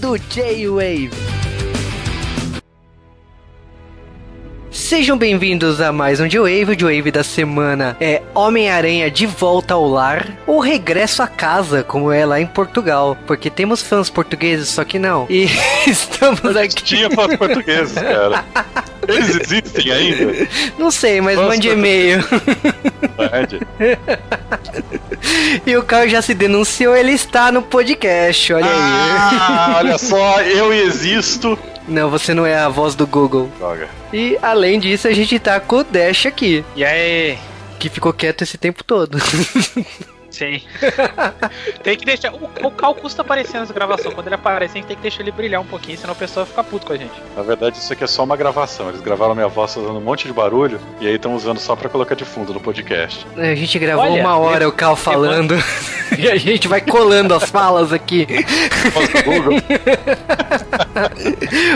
ouvindo J-Wave. Sejam bem-vindos a mais um J-Wave. O J-Wave da semana é Homem-Aranha de volta ao lar ou regresso a casa, como é lá em Portugal. Porque temos fãs portugueses, só que não. E estamos aqui. Tinha fãs portugueses, cara. Eles existem ainda? Não sei, mas Fãs mande e-mail. Pode. E o Caio já se denunciou, ele está no podcast, olha aí. Ah, olha só, eu existo. Não, você não é a voz do Google. Droga. E além disso, a gente tá com o Dash aqui, E aí? que ficou quieto esse tempo todo. Sim. tem que deixar. O, o Cal custa aparecer nessa gravação. Quando ele aparece, a gente tem que deixar ele brilhar um pouquinho, senão o pessoal fica puto com a gente. Na verdade, isso aqui é só uma gravação. Eles gravaram minha voz fazendo um monte de barulho e aí estão usando só pra colocar de fundo no podcast. A gente gravou Olha, uma hora o Cal falando e a gente vai colando as falas aqui. Google.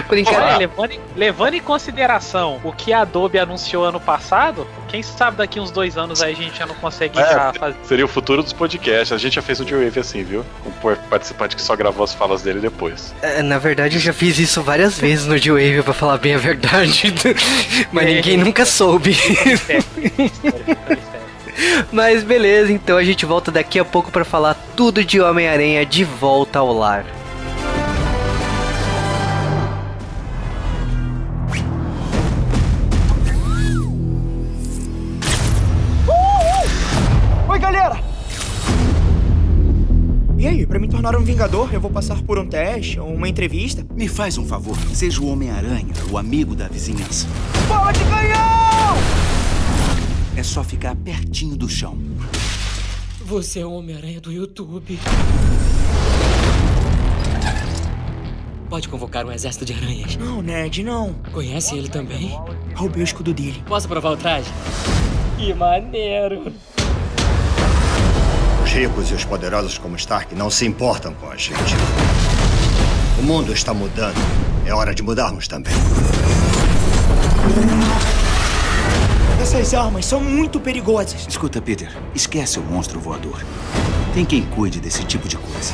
Brincadeira. Levando, em- levando em consideração o que a Adobe anunciou ano passado, quem sabe daqui uns dois anos aí a gente já não consegue É, já fazer. Seria o futuro dos podcasts. A gente já fez o J-Wave assim, viu? Com por- participante que só gravou as falas dele depois. É, Na verdade, eu já fiz isso várias vezes no J-Wave, pra falar bem a verdade. Mas ninguém nunca soube. Mas beleza, então a gente volta daqui a pouco pra falar tudo de Homem-Aranha de volta ao lar. Tornar um Vingador, eu vou passar por um teste ou uma entrevista? Me faz um favor, seja o Homem-Aranha, o amigo da vizinhança. Bola de canhão! É só ficar pertinho do chão. Você é o Homem-Aranha do YouTube. Pode convocar um exército de aranhas. Não, Ned, não. Conhece ele também? Roubei o escudo dele. Posso provar o traje? Que maneiro! Os ricos e os poderosos como Stark não se importam com a gente. O mundo está mudando. É hora de mudarmos também. Essas armas são muito perigosas. Escuta, Peter, esquece o monstro voador. Tem quem cuide desse tipo de coisa.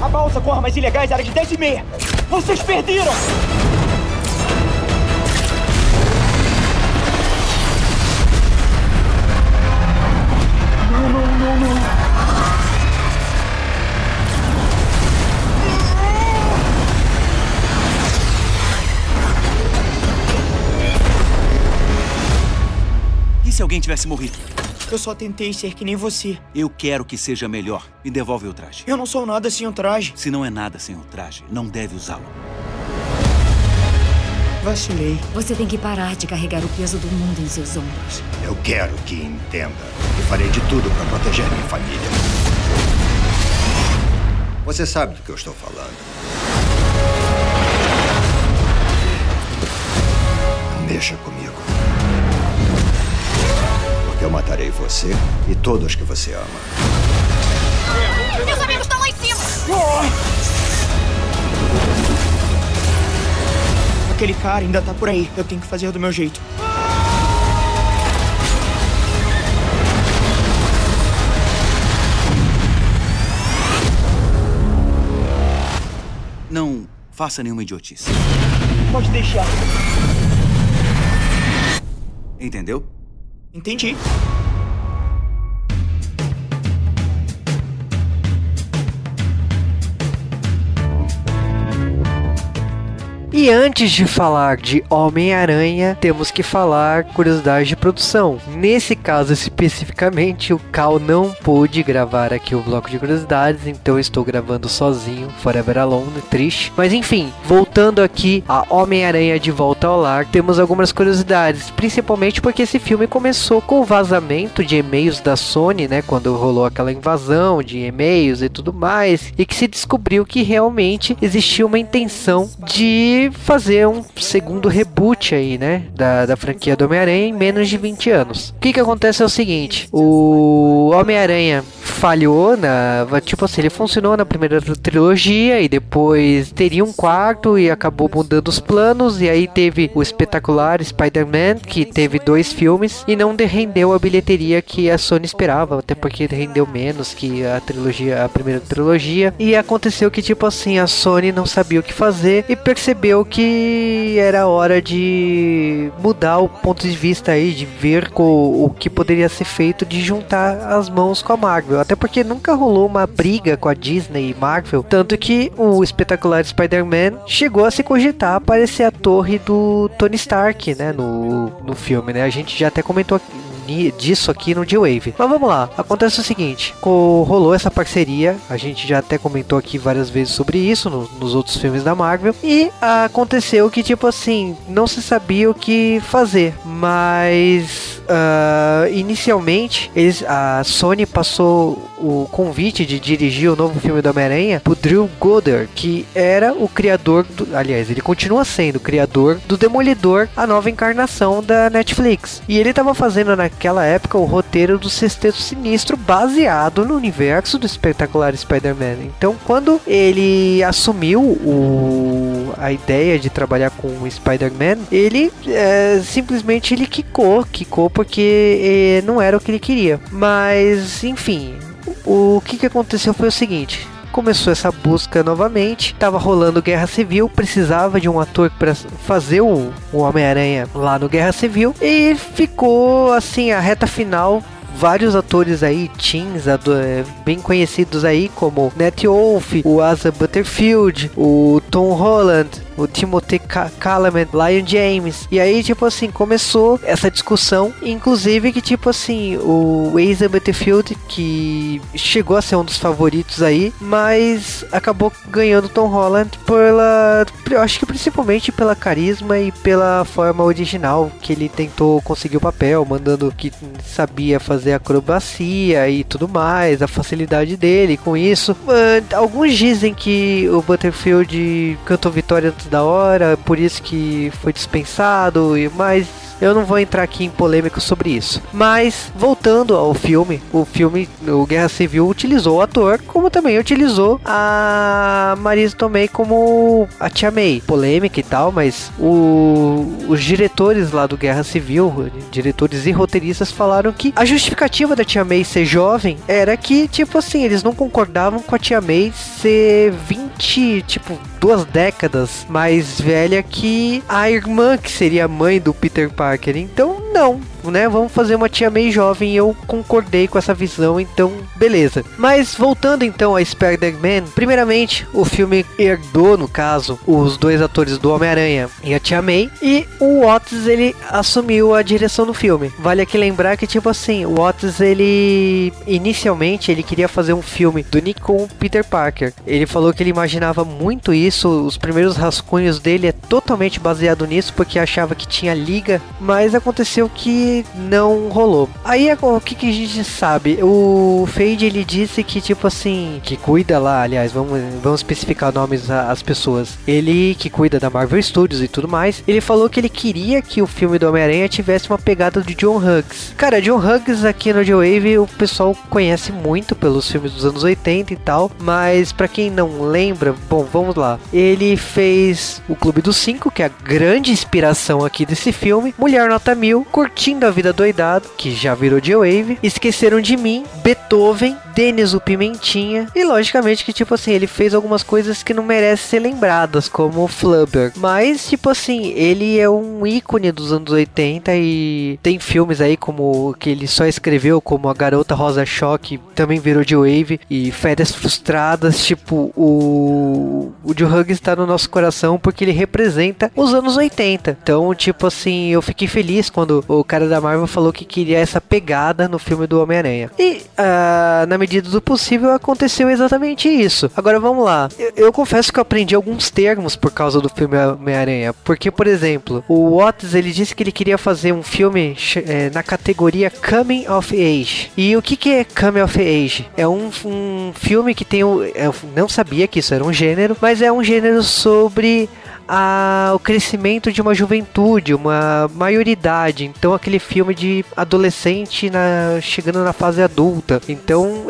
A balsa com armas ilegais era de 10 e meia. Vocês perderam! Alguém tivesse morrido? Eu só tentei ser que nem você. Eu quero que seja melhor. Me devolve o traje. Eu não sou nada sem um traje. Se não é nada sem o traje, não deve usá-lo. Vacilei. Você tem que parar de carregar o peso do mundo em seus ombros. Eu quero que entenda. E farei de tudo para proteger minha família. Você sabe do que eu estou falando. Não mexa comigo. Eu matarei você e todos que você ama. Meus amigos estão lá em cima! Aquele cara ainda tá por aí. Eu tenho que fazer do meu jeito. Não faça nenhuma idiotice. Pode deixar. Entendeu? Entendi. E antes de falar de Homem-Aranha, temos que falar curiosidade de produção. Nesse caso especificamente, o Cal não pôde gravar aqui o bloco de curiosidades, então estou gravando sozinho, Forever Alone, triste. Mas enfim, voltando aqui a Homem-Aranha de volta ao lar, temos algumas curiosidades, principalmente porque esse filme começou com o vazamento de e-mails da Sony, né, quando rolou aquela invasão de e-mails e tudo mais, e que se descobriu que realmente existia uma intenção de fazer um segundo reboot aí, né, da, da franquia do Homem-Aranha em menos de 20 anos. O que que acontece é o seguinte, o Homem-Aranha falhou na. Tipo assim, ele funcionou na primeira trilogia e depois teria um quarto e acabou mudando os planos. E aí teve o espetacular Spider-Man, que teve dois filmes e não rendeu a bilheteria que a Sony esperava, até porque rendeu menos que a trilogia, a primeira trilogia. E aconteceu que, tipo assim, a Sony não sabia o que fazer e percebeu que era hora de mudar o ponto de vista aí, de ver o que poderia ser feito de juntar as mãos com a Marvel. Até porque nunca rolou uma briga com a Disney e Marvel. Tanto que o espetacular Spider-Man chegou a se cogitar aparecer a torre do Tony Stark, né? No, no filme, né? A gente já até comentou aqui disso aqui no D-Wave. Mas vamos lá, acontece o seguinte: rolou essa parceria, a gente já até comentou aqui várias vezes sobre isso no, nos outros filmes da Marvel, e aconteceu que, tipo assim, não se sabia o que fazer, mas uh, inicialmente eles, a Sony passou o convite de dirigir o novo filme do Homem-Aranha pro Drew Goddard, que era o criador, do, aliás, ele continua sendo o criador do Demolidor, a nova encarnação da Netflix. E ele estava fazendo na naquela época o roteiro do Sexteto Sinistro baseado no universo do espetacular Spider-Man. Então, quando ele assumiu o, a ideia de trabalhar com o Spider-Man, ele é, simplesmente ele quicou, quicou porque é, não era o que ele queria. Mas, enfim, o que, que aconteceu foi o seguinte: começou essa busca novamente. Tava rolando Guerra Civil, precisava de um ator para fazer o, o Homem-Aranha lá no Guerra Civil e ficou assim a reta final vários atores aí, teens, é, bem conhecidos aí, como Nat Wolf, o Asa Butterfield, o Tom Holland, o Timothy Lion James. E aí, tipo assim, começou essa discussão, inclusive que, tipo assim, o Asa Butterfield, que chegou a ser um dos favoritos aí, mas acabou ganhando Tom Holland pela. Eu acho que principalmente pela carisma e pela forma original que ele tentou conseguir o papel, mandando que sabia fazer acrobacia e tudo mais, a facilidade dele com isso. Alguns dizem que o Butterfield cantou vitória da hora, por isso que foi dispensado, mas eu não vou entrar aqui em polêmica sobre isso. Mas, voltando ao filme, o filme, o Guerra Civil, utilizou o ator, como também utilizou a Marisa Tomei como a Tia May. Polêmica e tal, mas o, os diretores lá do Guerra Civil, diretores e roteiristas, falaram que a justificativa da Tia May ser jovem era que, tipo assim, eles não concordavam com a Tia May ser 20, tipo, duas décadas mais velha que a irmã, que seria a mãe do Peter Parker Então, não, né? Vamos fazer uma tia meio jovem eu concordei com essa visão, então beleza. Mas voltando então a Spider-Man, primeiramente o filme herdou, no caso, os dois atores do Homem-Aranha e a tia May, e o Watts ele assumiu a direção do filme. Vale aqui lembrar que tipo assim, o Watts ele inicialmente ele queria fazer um filme do Nick com o Peter Parker. Ele falou que ele imaginava muito isso, os primeiros rascunhos dele é totalmente baseado nisso porque achava que tinha liga, mas aconteceu que não rolou. Aí o que, que a gente sabe? O Fade ele disse que tipo assim, que cuida lá, aliás, vamos, vamos especificar nomes às pessoas. Ele que cuida da Marvel Studios e tudo mais, ele falou que ele queria que o filme do Homem-Aranha tivesse uma pegada de John Hughes. Cara, John Hughes aqui no J-Wave o pessoal conhece muito pelos filmes dos anos 80 e tal, mas para quem não lembra, bom, vamos lá. Ele fez o Clube dos Cinco, que é a grande inspiração aqui desse filme, Mulher Nota Mil, Curtindo a Vida Doidado, que já virou J-Wave, Esqueceram de Mim, Beethoven, Denis o Pimentinha, e logicamente que, tipo assim, ele fez algumas coisas que não merecem ser lembradas, como Flubber. Mas, tipo assim, ele é um ícone dos anos 80 e tem filmes aí como que ele só escreveu, como A Garota Rosa Choque, também virou J-Wave, e Férias Frustradas, tipo, o, o Joe Huggs está no nosso coração porque ele representa os anos 80. Então, tipo assim, eu fiquei feliz quando o cara da Marvel falou que queria essa pegada no filme do Homem-Aranha. E, uh, na medida do possível, aconteceu exatamente isso. Agora vamos lá. Eu, eu confesso que eu aprendi alguns termos por causa do filme Homem-Aranha. Porque, por exemplo, o Watts ele disse que ele queria fazer um filme é, na categoria Coming of Age. E o que, que é Coming of Age? É um, um filme que tem. Um, eu não sabia que isso era um gênero, mas é um gênero sobre a, o crescimento de uma juventude, uma maioridade. Então, aquele filme de adolescente na, chegando na fase adulta. Então,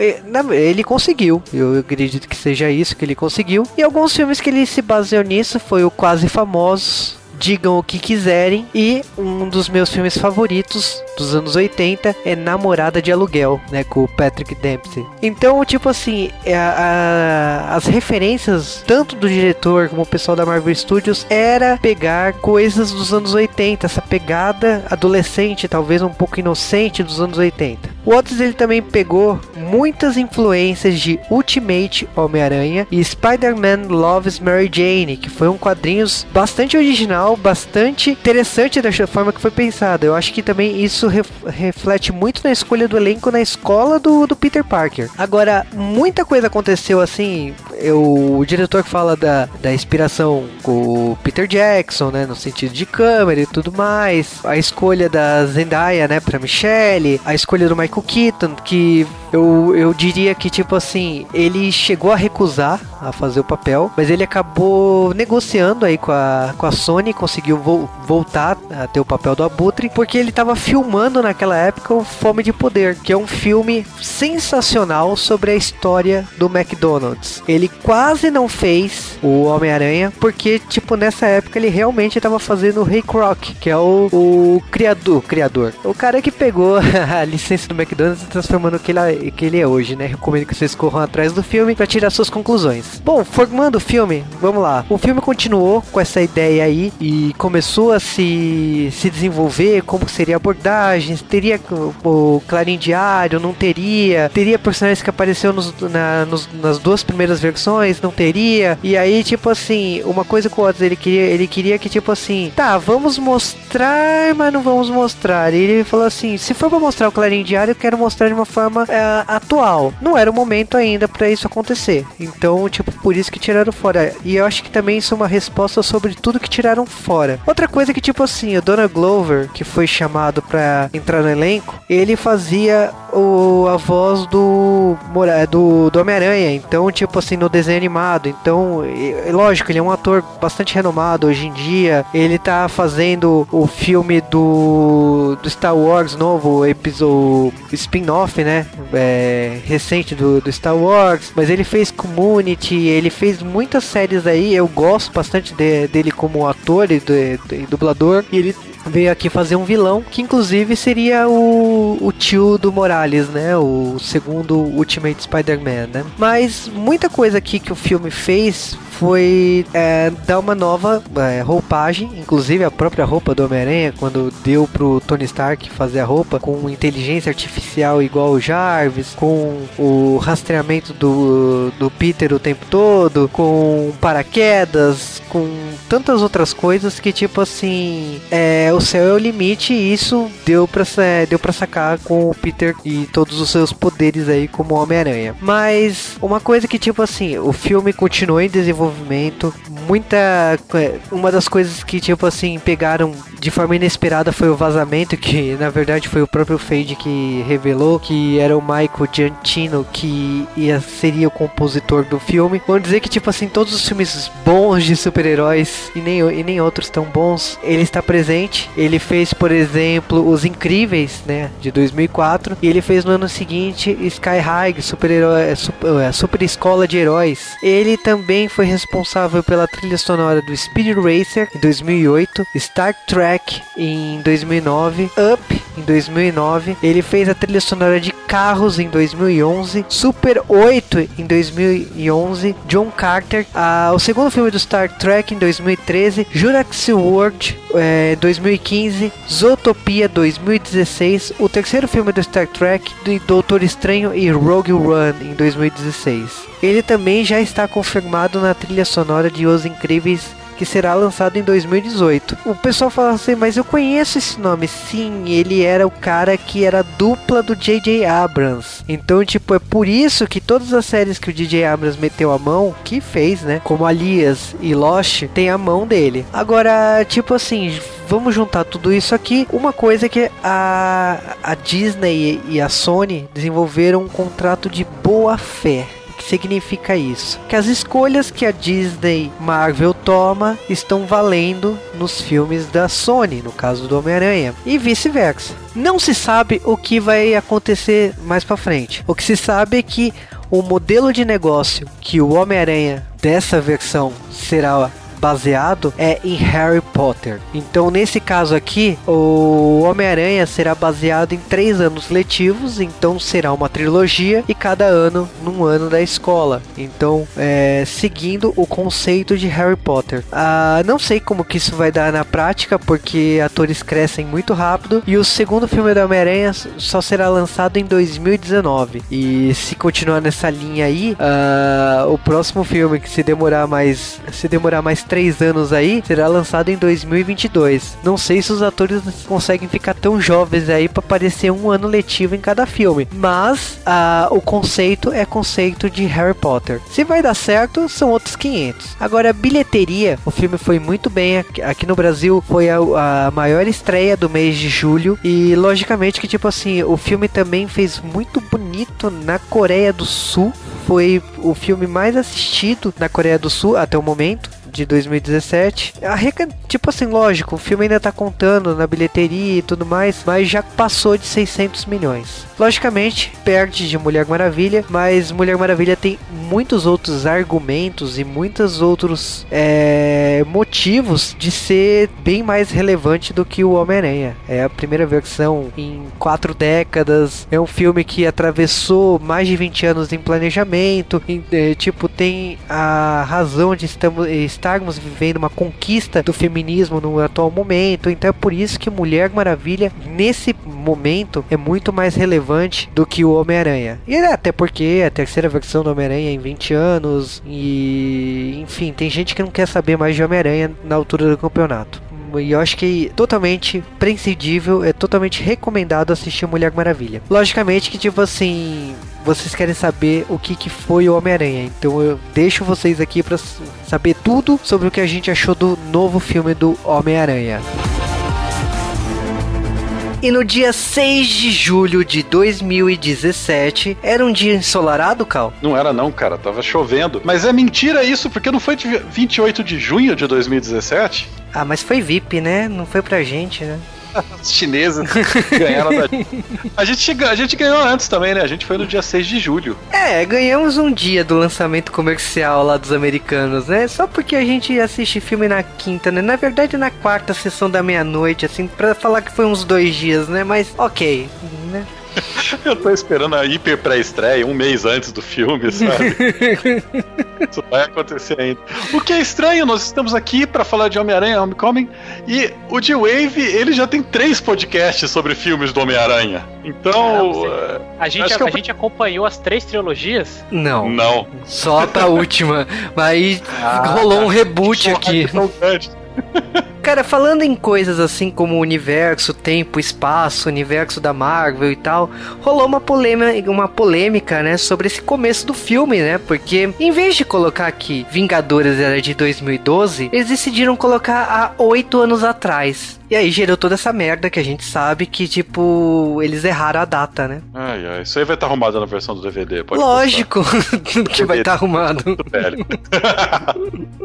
ele conseguiu. Eu acredito que seja isso que ele conseguiu. E alguns filmes que ele se baseou nisso foi o Quase Famosos, digam o que quiserem. E um dos meus filmes favoritos dos anos 80 é Namorada de Aluguel, né? Com o Patrick Dempsey. Então, tipo assim, é a, a, as referências, tanto do diretor como o pessoal da Marvel Studios, era pegar coisas dos anos 80, essa pegada adolescente, talvez um pouco inocente dos anos 80. O Otis ele também pegou muitas influências de Ultimate Homem-Aranha e Spider-Man Loves Mary Jane, que foi um quadrinhos bastante original, bastante interessante da forma que foi pensado. Eu acho que também isso ref reflete muito na escolha do elenco na escola do, do Peter Parker. Agora, muita coisa aconteceu assim. Eu, o diretor fala da, da inspiração com o Peter Jackson, né? No sentido de câmera e tudo mais. A escolha da Zendaya, né? Pra Michelle. A escolha do Michael Keaton, que eu, eu diria que, tipo assim, ele chegou a recusar a fazer o papel, mas ele acabou negociando aí com a, com a Sony, conseguiu vo voltar a ter o papel do Abutre, porque ele estava filmando naquela época o Fome de Poder, que é um filme sensacional sobre a história do McDonald's. Ele quase não fez o Homem-Aranha, porque, tipo, nessa época ele realmente estava fazendo o Ray Kroc, que é o, o criador, criador, o cara que pegou a licença do McDonald's e transformando que ele, que ele é hoje, né? Recomendo que vocês corram atrás do filme para tirar suas conclusões. Bom, formando o filme, vamos lá. O filme continuou com essa ideia aí e começou a se, se desenvolver como seria a abordagem, teria o Clarim Diário, não teria, teria personagens que apareceram nos, na, nos, nas duas primeiras versões, não teria. E aí, tipo assim, uma coisa com outra, ele queria, ele queria que, tipo assim, tá, vamos mostrar, mas não vamos mostrar. E ele falou assim: se for pra mostrar o Clarim Diário, eu quero mostrar de uma forma é, atual. Não era o momento ainda para isso acontecer. Então, tipo, por isso que tiraram fora. E eu acho que também isso é uma resposta sobre tudo que tiraram fora. Outra coisa que, tipo assim, o Donald Glover, que foi chamado para entrar no elenco, ele fazia o, a voz do, do, do Homem-Aranha. Então, tipo assim, no desenho animado. Então, lógico, ele é um ator bastante renomado hoje em dia. Ele tá fazendo o filme do, do Star Wars novo, episódio spin-off, né? É, recente do, do Star Wars. Mas ele fez Community, ele fez muitas séries aí. Eu gosto bastante de, dele como ator e, de, de, dublador. E ele veio aqui fazer um vilão que inclusive seria o, o tio do Morales, né? O segundo Ultimate Spider-Man, né? Mas muita coisa aqui que o filme fez foi é, dar uma nova é, roupagem, inclusive a própria roupa do Homem-Aranha, quando deu pro Tony Stark fazer a roupa com inteligência artificial igual o Jarvis, com o rastreamento do, do Peter o tempo todo, com paraquedas, com tantas outras coisas que tipo assim, é, o céu é o limite e isso deu pra, é, deu pra sacar com o Peter e todos os seus poderes aí como Homem-Aranha. Mas uma coisa que tipo assim, o filme continuou em desenvolvimento desenvolvimento. Muita. É, uma das coisas que, tipo assim, pegaram de forma inesperada foi o vazamento, que na verdade foi o próprio Fade que revelou que era o Michael Giantino que ia, seria o compositor do filme. Vamos dizer que, tipo assim, todos os filmes bons de super-heróis e nem, e nem outros tão bons, ele está presente. Ele fez, por exemplo, Os Incríveis, né, de 2004, e ele fez no ano seguinte Sky High, super-herói, super, é, super escola de heróis. Ele também foi responsável pela trilha sonora do Speed Racer em 2008, Star Trek em 2009, Up em 2009. Ele fez a trilha sonora de Carros em 2011, Super 8 em 2011, John Carter, o segundo filme do Star Trek em 2013, Jurassic World é, 2015, Zootopia 2016, o terceiro filme do Star Trek, de Doutor Estranho e Rogue One em 2016. Ele também já está confirmado na trilha sonora de Os Incríveis que será lançado em 2018. O pessoal fala assim, mas eu conheço esse nome. Sim, ele era o cara que era dupla do J.J. Abrams. Então, tipo, é por isso que todas as séries que o J.J. Abrams meteu a mão, que fez, né? Como Alias e Lost, tem a mão dele. Agora, tipo assim, vamos juntar tudo isso aqui. Uma coisa é que a, a Disney e a Sony desenvolveram um contrato de boa fé que significa isso? Que as escolhas que a Disney Marvel toma estão valendo nos filmes da Sony, no caso do Homem-Aranha, e vice-versa. Não se sabe o que vai acontecer mais para frente. O que se sabe é que o modelo de negócio que o Homem-Aranha dessa versão será baseado é em Harry Potter. Então, nesse caso aqui, o Homem-Aranha será baseado em três anos letivos, então será uma trilogia e cada ano num ano da escola. Então, é, seguindo o conceito de Harry Potter. Ah, não sei como que isso vai dar na prática, porque atores crescem muito rápido e o segundo filme do Homem-Aranha só será lançado em 2019. E se continuar nessa linha aí, ah, o próximo filme que se demorar mais, se demorar mais três anos aí, será lançado em 2022. Não sei se os atores conseguem ficar tão jovens aí para aparecer um ano letivo em cada filme, mas ah, o conceito é conceito de Harry Potter. Se vai dar certo, são outros 500. Agora, bilheteria, o filme foi muito bem aqui, aqui no Brasil, foi a, a maior estreia do mês de julho e logicamente que tipo assim, o filme também fez muito bonito na Coreia do Sul. Foi o filme mais assistido na Coreia do Sul até o momento de 2017. A Reca, tipo assim, lógico, o filme ainda tá contando na bilheteria e tudo mais, mas já passou de 600 milhões. Logicamente, perde de Mulher Maravilha, mas Mulher Maravilha tem muitos outros argumentos e muitos outros é, motivos de ser bem mais relevante do que o Homem-Aranha. É a primeira versão em quatro décadas, é um filme que atravessou mais de 20 anos em planejamento, em, é, tipo, tem a razão de estamos, estarmos vivendo uma conquista do feminismo no atual momento, então é por isso que Mulher Maravilha, nesse momento, é muito mais relevante do que o Homem-Aranha. E é até porque é a terceira versão do Homem-Aranha em 20 anos, e enfim, tem gente que não quer saber mais de Homem-Aranha na altura do campeonato. E eu acho que totalmente prescindível, é totalmente recomendado assistir Mulher Maravilha. Logicamente que, tipo assim, vocês querem saber o que, que foi o Homem-Aranha. Então eu deixo vocês aqui para saber tudo sobre o que a gente achou do novo filme do Homem-Aranha. E no dia 6 de julho de 2017, era um dia ensolarado, Cal? Não era não, cara, tava chovendo. Mas é mentira isso, porque não foi de 28 de junho de 2017? Ah, mas foi VIP, né? Não foi pra gente, né? Os chineses ganharam da a gente. A gente ganhou antes também, né? A gente foi no dia 6 de julho. É, ganhamos um dia do lançamento comercial lá dos americanos, né? Só porque a gente assiste filme na quinta, né? Na verdade, na quarta sessão da meia-noite, assim, pra falar que foi uns dois dias, né? Mas ok, né? Eu tô esperando a hiper pré-estreia um mês antes do filme, sabe? Isso vai acontecer ainda. O que é estranho, nós estamos aqui para falar de Homem-Aranha, Homecoming, e o D-Wave, ele já tem três podcasts sobre filmes do Homem-Aranha. Então. É, a gente, a, a gente acompanhou as três trilogias? Não. Não. Só a última. Mas ah, rolou um reboot aqui. Cara, falando em coisas assim como universo, tempo, espaço, universo da Marvel e tal, rolou uma polêmica, uma polêmica, né, sobre esse começo do filme, né? Porque em vez de colocar aqui Vingadores era de 2012, eles decidiram colocar há oito anos atrás. E aí gerou toda essa merda que a gente sabe que, tipo, eles erraram a data, né? Ai, ai. Isso aí vai estar tá arrumado na versão do DVD, pode Lógico que vai estar tá arrumado.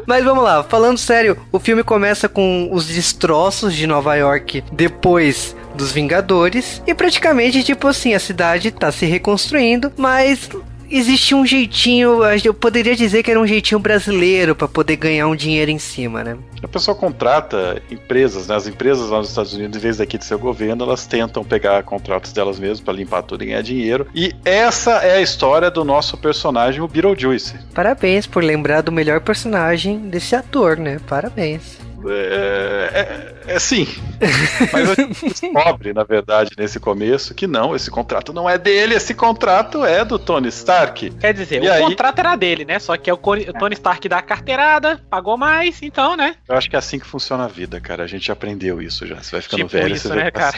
Mas vamos lá, falando sério, o filme começa com os destroços de Nova York depois dos Vingadores e praticamente tipo assim, a cidade tá se reconstruindo, mas existe um jeitinho, eu poderia dizer que era um jeitinho brasileiro para poder ganhar um dinheiro em cima, né? A pessoa contrata empresas, né? As empresas lá nos Estados Unidos, em vez daqui de ser o governo, elas tentam pegar contratos delas mesmas para limpar tudo e ganhar dinheiro. E essa é a história do nosso personagem, o Beetlejuice. Parabéns por lembrar do melhor personagem desse ator, né? Parabéns. É, é, é sim. Mas a gente descobre, na verdade, nesse começo, que não, esse contrato não é dele, esse contrato é do Tony Stark. Quer dizer, e o aí... contrato era dele, né? Só que é o Tony Stark dá a carteirada, pagou mais, então, né? Eu acho que é assim que funciona a vida, cara. A gente aprendeu isso já. Você vai ficando tipo velho, isso, você né, cara?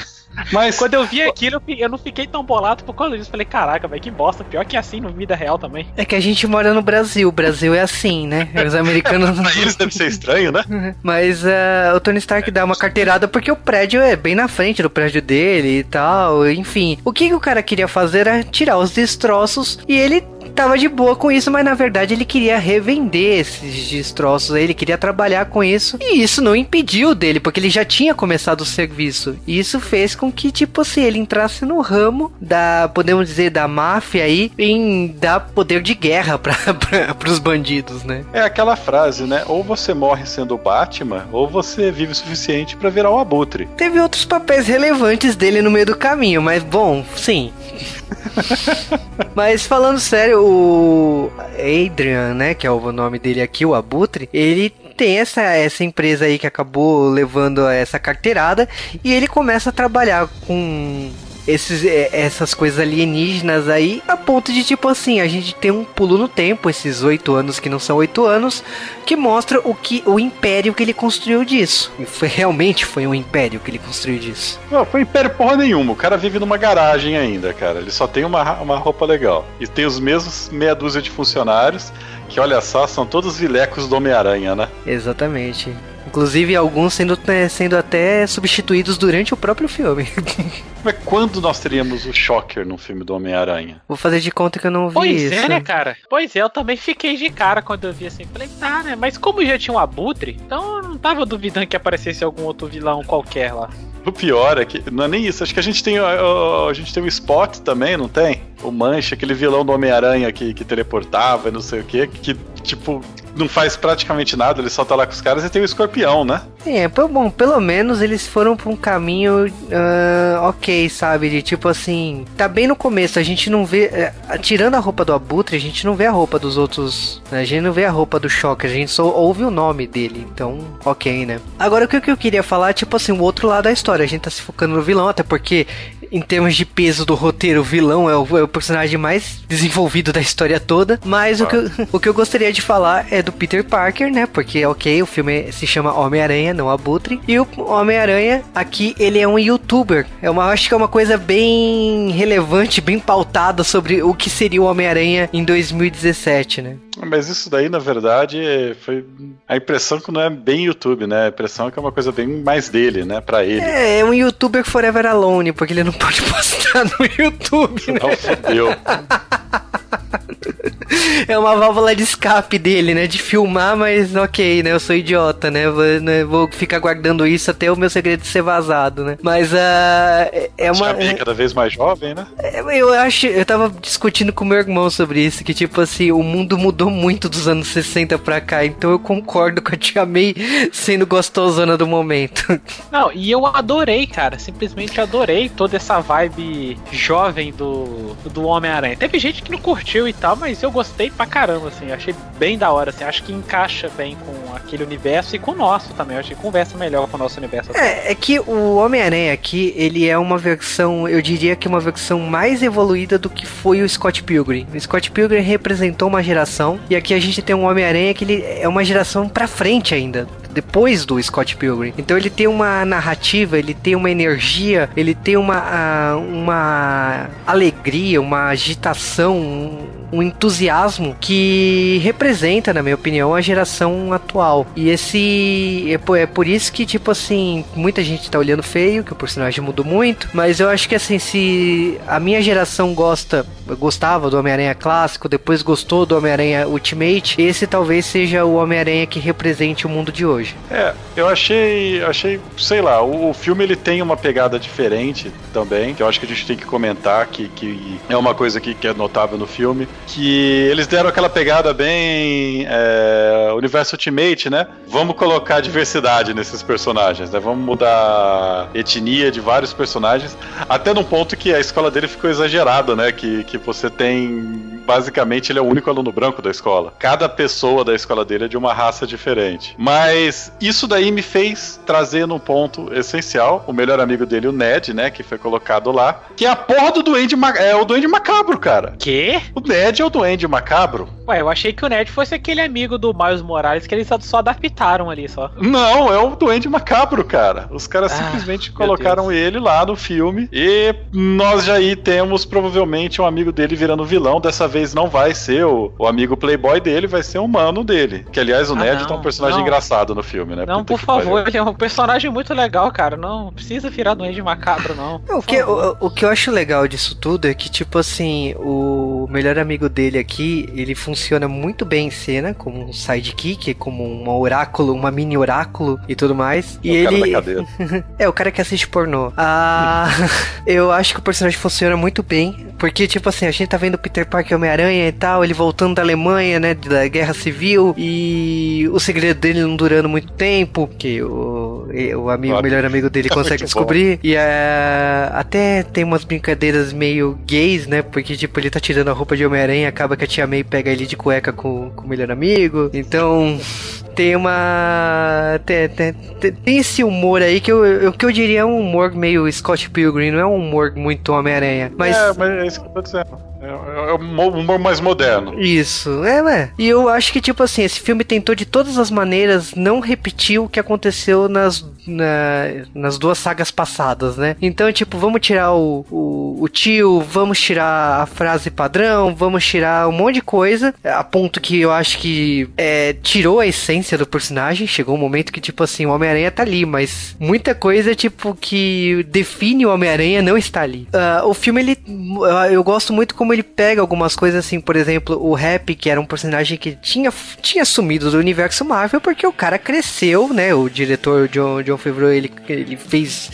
Mas quando eu vi aquilo, eu não fiquei tão bolado por causa disso. Falei, caraca, velho, que bosta. Pior que assim no vida real também. É que a gente mora no Brasil. O Brasil é assim, né? Os americanos. pra eles deve ser estranho, né? Mas uh, o Tony Stark dá uma carteirada porque o prédio é bem na frente do prédio dele e tal. Enfim, o que, que o cara queria fazer era tirar os destroços e ele tava de boa com isso, mas na verdade ele queria revender esses destroços aí, ele queria trabalhar com isso. E isso não impediu dele, porque ele já tinha começado o serviço. E isso fez com que, tipo assim, ele entrasse no ramo da, podemos dizer, da máfia aí, em dar poder de guerra para os bandidos, né? É aquela frase, né? Ou você morre sendo o Batman, ou você vive o suficiente para virar o Abutre. Teve outros papéis relevantes dele no meio do caminho, mas bom, sim. Mas falando sério, o Adrian, né, que é o nome dele aqui, o Abutre, ele tem essa, essa empresa aí que acabou levando essa carteirada e ele começa a trabalhar com esses, é, essas coisas alienígenas aí, a ponto de tipo assim, a gente tem um pulo no tempo, esses oito anos que não são oito anos, que mostra o que o império que ele construiu disso. E foi, realmente foi um império que ele construiu disso. Não, foi império porra nenhuma. O cara vive numa garagem ainda, cara. Ele só tem uma, uma roupa legal. E tem os mesmos meia dúzia de funcionários, que olha só, são todos vilecos do Homem-Aranha, né? Exatamente. Inclusive alguns sendo, né, sendo até substituídos durante o próprio filme. Mas quando nós teríamos o Shocker no filme do Homem-Aranha? Vou fazer de conta que eu não vi Pois isso. é, né, cara? Pois é, eu também fiquei de cara quando eu vi assim. Falei, tá, né? Mas como já tinha um abutre, então eu não tava duvidando que aparecesse algum outro vilão qualquer lá. O pior é que não é nem isso. Acho que a gente tem a, a, a gente tem o Spot também, não tem? O Mancha, aquele vilão do Homem-Aranha que, que teleportava e não sei o quê, que tipo não faz praticamente nada, ele só tá lá com os caras e tem o escorpião, né? É, bom, pelo menos eles foram pra um caminho uh, ok, sabe? De tipo assim, tá bem no começo, a gente não vê. Uh, tirando a roupa do Abutre, a gente não vê a roupa dos outros. A gente não vê a roupa do Shocker, a gente só ouve o nome dele, então, ok, né? Agora o que eu queria falar, tipo assim, o outro lado da história, a gente tá se focando no vilão, até porque em termos de peso do roteiro, o vilão é o, é o personagem mais desenvolvido da história toda. Mas ah. o, que eu, o que eu gostaria de falar é do Peter Parker, né? Porque, ok, o filme se chama Homem-Aranha, não Abutre. E o Homem-Aranha, aqui, ele é um youtuber. É uma, acho que é uma coisa bem relevante, bem pautada sobre o que seria o Homem-Aranha em 2017, né? Mas isso daí, na verdade, foi a impressão que não é bem YouTube, né? A impressão é que é uma coisa bem mais dele, né? Pra ele. É, é um youtuber forever alone, porque ele não pode postar no YouTube, né? Não, fodeu. é uma válvula de escape dele, né? De filmar, mas ok, né? Eu sou idiota, né? Vou, né? Vou ficar guardando isso até o meu segredo ser vazado, né? Mas uh, é uma. Já cada vez mais jovem, né? É, eu acho. Eu tava discutindo com meu irmão sobre isso, que tipo assim, o mundo mudou muito dos anos 60 pra cá, então eu concordo com a Tia May sendo gostosona do momento. Não, e eu adorei, cara. Simplesmente adorei toda essa vibe jovem do, do Homem-Aranha. Teve gente que não curtiu e tal, mas eu gostei pra caramba, assim. Achei bem da hora, assim. Acho que encaixa bem com aquele universo e com o nosso também. Eu acho que conversa melhor com o nosso universo. É, é que o Homem-Aranha aqui, ele é uma versão, eu diria que uma versão mais evoluída do que foi o Scott Pilgrim. O Scott Pilgrim representou uma geração e aqui a gente tem um Homem-Aranha que ele é uma geração pra frente ainda depois do Scott Pilgrim. Então ele tem uma narrativa, ele tem uma energia, ele tem uma, uma alegria, uma agitação, um, entusiasmo que representa, na minha opinião, a geração atual. E esse é por, é por isso que tipo assim, muita gente tá olhando feio, que o personagem mudou muito, mas eu acho que assim, se a minha geração gosta, gostava do Homem-Aranha clássico, depois gostou do Homem-Aranha Ultimate, esse talvez seja o Homem-Aranha que represente o mundo de hoje. É, eu achei, achei, sei lá, o, o, filme ele tem uma pegada diferente também, que eu acho que a gente tem que comentar que, que é uma coisa que, que é notável no filme, que eles deram aquela pegada bem é, universo Ultimate, né? Vamos colocar diversidade nesses personagens, né? Vamos mudar etnia de vários personagens, até num ponto que a escola dele ficou exagerada, né? Que, que você tem basicamente ele é o único aluno branco da escola. Cada pessoa da escola dele é de uma raça diferente. Mas isso daí me fez trazer num ponto essencial o melhor amigo dele, o Ned, né, que foi colocado lá, que é a porra do Duende, é o Duende Macabro, cara. Que? O Ned é o Duende Macabro. Ué, eu achei que o Ned fosse aquele amigo do Miles Morales que eles só adaptaram ali só. Não, é o Duende Macabro, cara. Os caras ah, simplesmente colocaram ele lá no filme e nós já aí temos provavelmente um amigo dele virando vilão. Dessa vez não vai ser o, o amigo playboy dele, vai ser o mano dele. Que aliás o ah, Ned não, tá um personagem não. engraçado no filme, né? Não, por favor, pariu. ele é um personagem muito legal, cara. Não precisa virar Duende Macabro, não. O que, o, o que eu acho legal disso tudo é que, tipo assim, o melhor amigo dele aqui, ele funciona muito bem em cena, como um sidekick, como um oráculo, uma mini oráculo e tudo mais. E É o cara ele. da cadeira. é, o cara que assiste pornô. Ah, eu acho que o personagem funciona muito bem. Porque, tipo assim, a gente tá vendo o Peter Parker Homem-Aranha e tal, ele voltando da Alemanha, né, da Guerra Civil, e o segredo dele não durando muito tempo, que o, o amigo, o melhor amigo dele É consegue descobrir. E ah, até tem umas brincadeiras meio gays, né, porque, tipo, ele tá tirando a roupa de Homem-Aranha acaba que a tia May pega ele de cueca com, com o melhor amigo. Então, tem uma. Tem, tem, tem- tem esse humor aí que eu, eu, que eu diria é um humor meio Scott Pilgrim, não é um humor muito Homem-Aranha. Mas. É, mas é isso que eu tô dizendo. É, é um mo- humor mais moderno. Isso, é, ué. E eu acho que, tipo assim, esse filme tentou de todas as maneiras não repetir o que aconteceu nas, na- nas duas sagas passadas, né? Então, tipo, vamos tirar o, o, o tio, vamos tirar a frase padrão, vamos tirar um monte de coisa, a ponto que eu acho que é, tirou a essência do personagem. Chegou um momento que, tipo assim, o Homem-Aranha tá ali, mas muita coisa, tipo, que define o Homem-Aranha não está ali. Ah, o filme, ele. Eu gosto muito como ele pega algumas coisas assim, por exemplo, o Rap, que era um personagem que tinha, tinha sumido do universo Marvel, porque o cara cresceu, né? O diretor John, John Favreau, ele, ele fez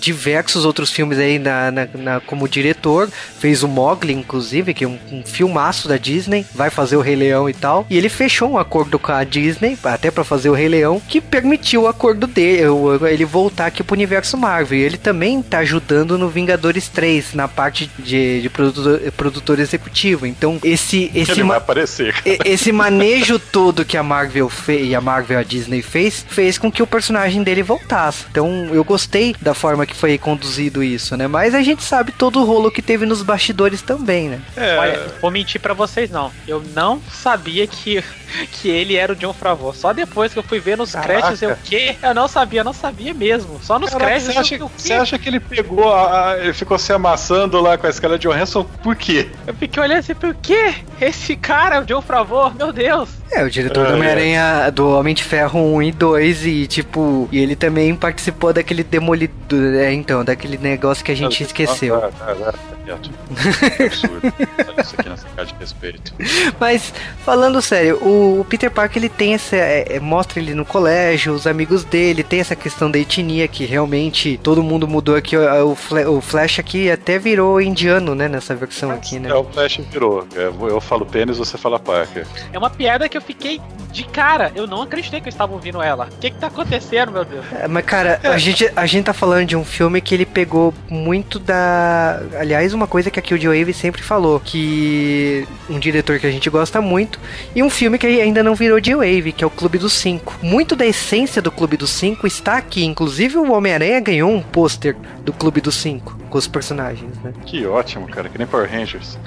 diversos outros filmes aí na, na- na- como diretor. Fez o Mogli, inclusive, que é um, um filmaço da Disney. Vai fazer o Rei Leão e tal. E ele fechou um acordo com a Disney, até pra fazer o Rei Leão, que permitiu o acordo dele, ele voltar aqui pro universo Marvel. E ele também tá ajudando no Vingadores 3, na parte de, de produtor, produtor executivo. Então, esse. esse Ele vai aparecer. cara. Esse manejo todo que a Marvel fez, e a Marvel a Disney fez, fez com que o personagem dele voltasse. Então eu gostei da forma que foi conduzido isso, né? Mas a gente sabe todo o rolo que teve nos bastidores também, né? É, Olha, vou mentir pra vocês não. Eu não sabia que, que ele era o John Favreau. Só depois que eu fui ver nos Caraca. créditos, eu o quê? Eu não sabia, eu não sabia mesmo. Só nos Caraca, créditos você, eu acha, o você acha que ele pegou, a, a- ele ficou se amassando lá com a escala de Johansson? Por quê? Eu fiquei olhando assim, por quê? Esse cara é o John Favreau, meu Deus. É, o diretor É, do Homem-Aranha, do Homem de Ferro 1 e 2, e tipo, e ele também participou daquele demolidor, é, então, daquele negócio que a gente esqueceu. Ah, tá quieto. Que absurdo. Isso aqui nessa cara de respeito. Mas, falando sério, o, o Peter Parker ele tem essa. é, é, mostra ele no colégio, os amigos dele, tem essa questão da etnia que realmente todo mundo mudou aqui. O, o, Fla- o Flash aqui até virou indiano, né? Nessa versão aqui, né? É, o Flash virou. É, eu falo pênis, você fala Parker. É uma piada que eu fiquei de cara. Eu não acreditei que eu estava ouvindo ela. O que que tá acontecendo, meu Deus? É, Mas, cara, a, gente, a gente tá falando de um filme que ele pegou muito da. Aliás, uma coisa que a Killjoy sempre falou: que um diretor que a gente gosta muito, e um filme que ainda não virou de Wave, que é o Clube dos Cinco. Muito da essência do Clube dos Cinco está aqui. Inclusive, o Homem-Aranha ganhou um pôster do Clube dos Cinco com os personagens, né? Que ótimo, cara, que nem Power Rangers.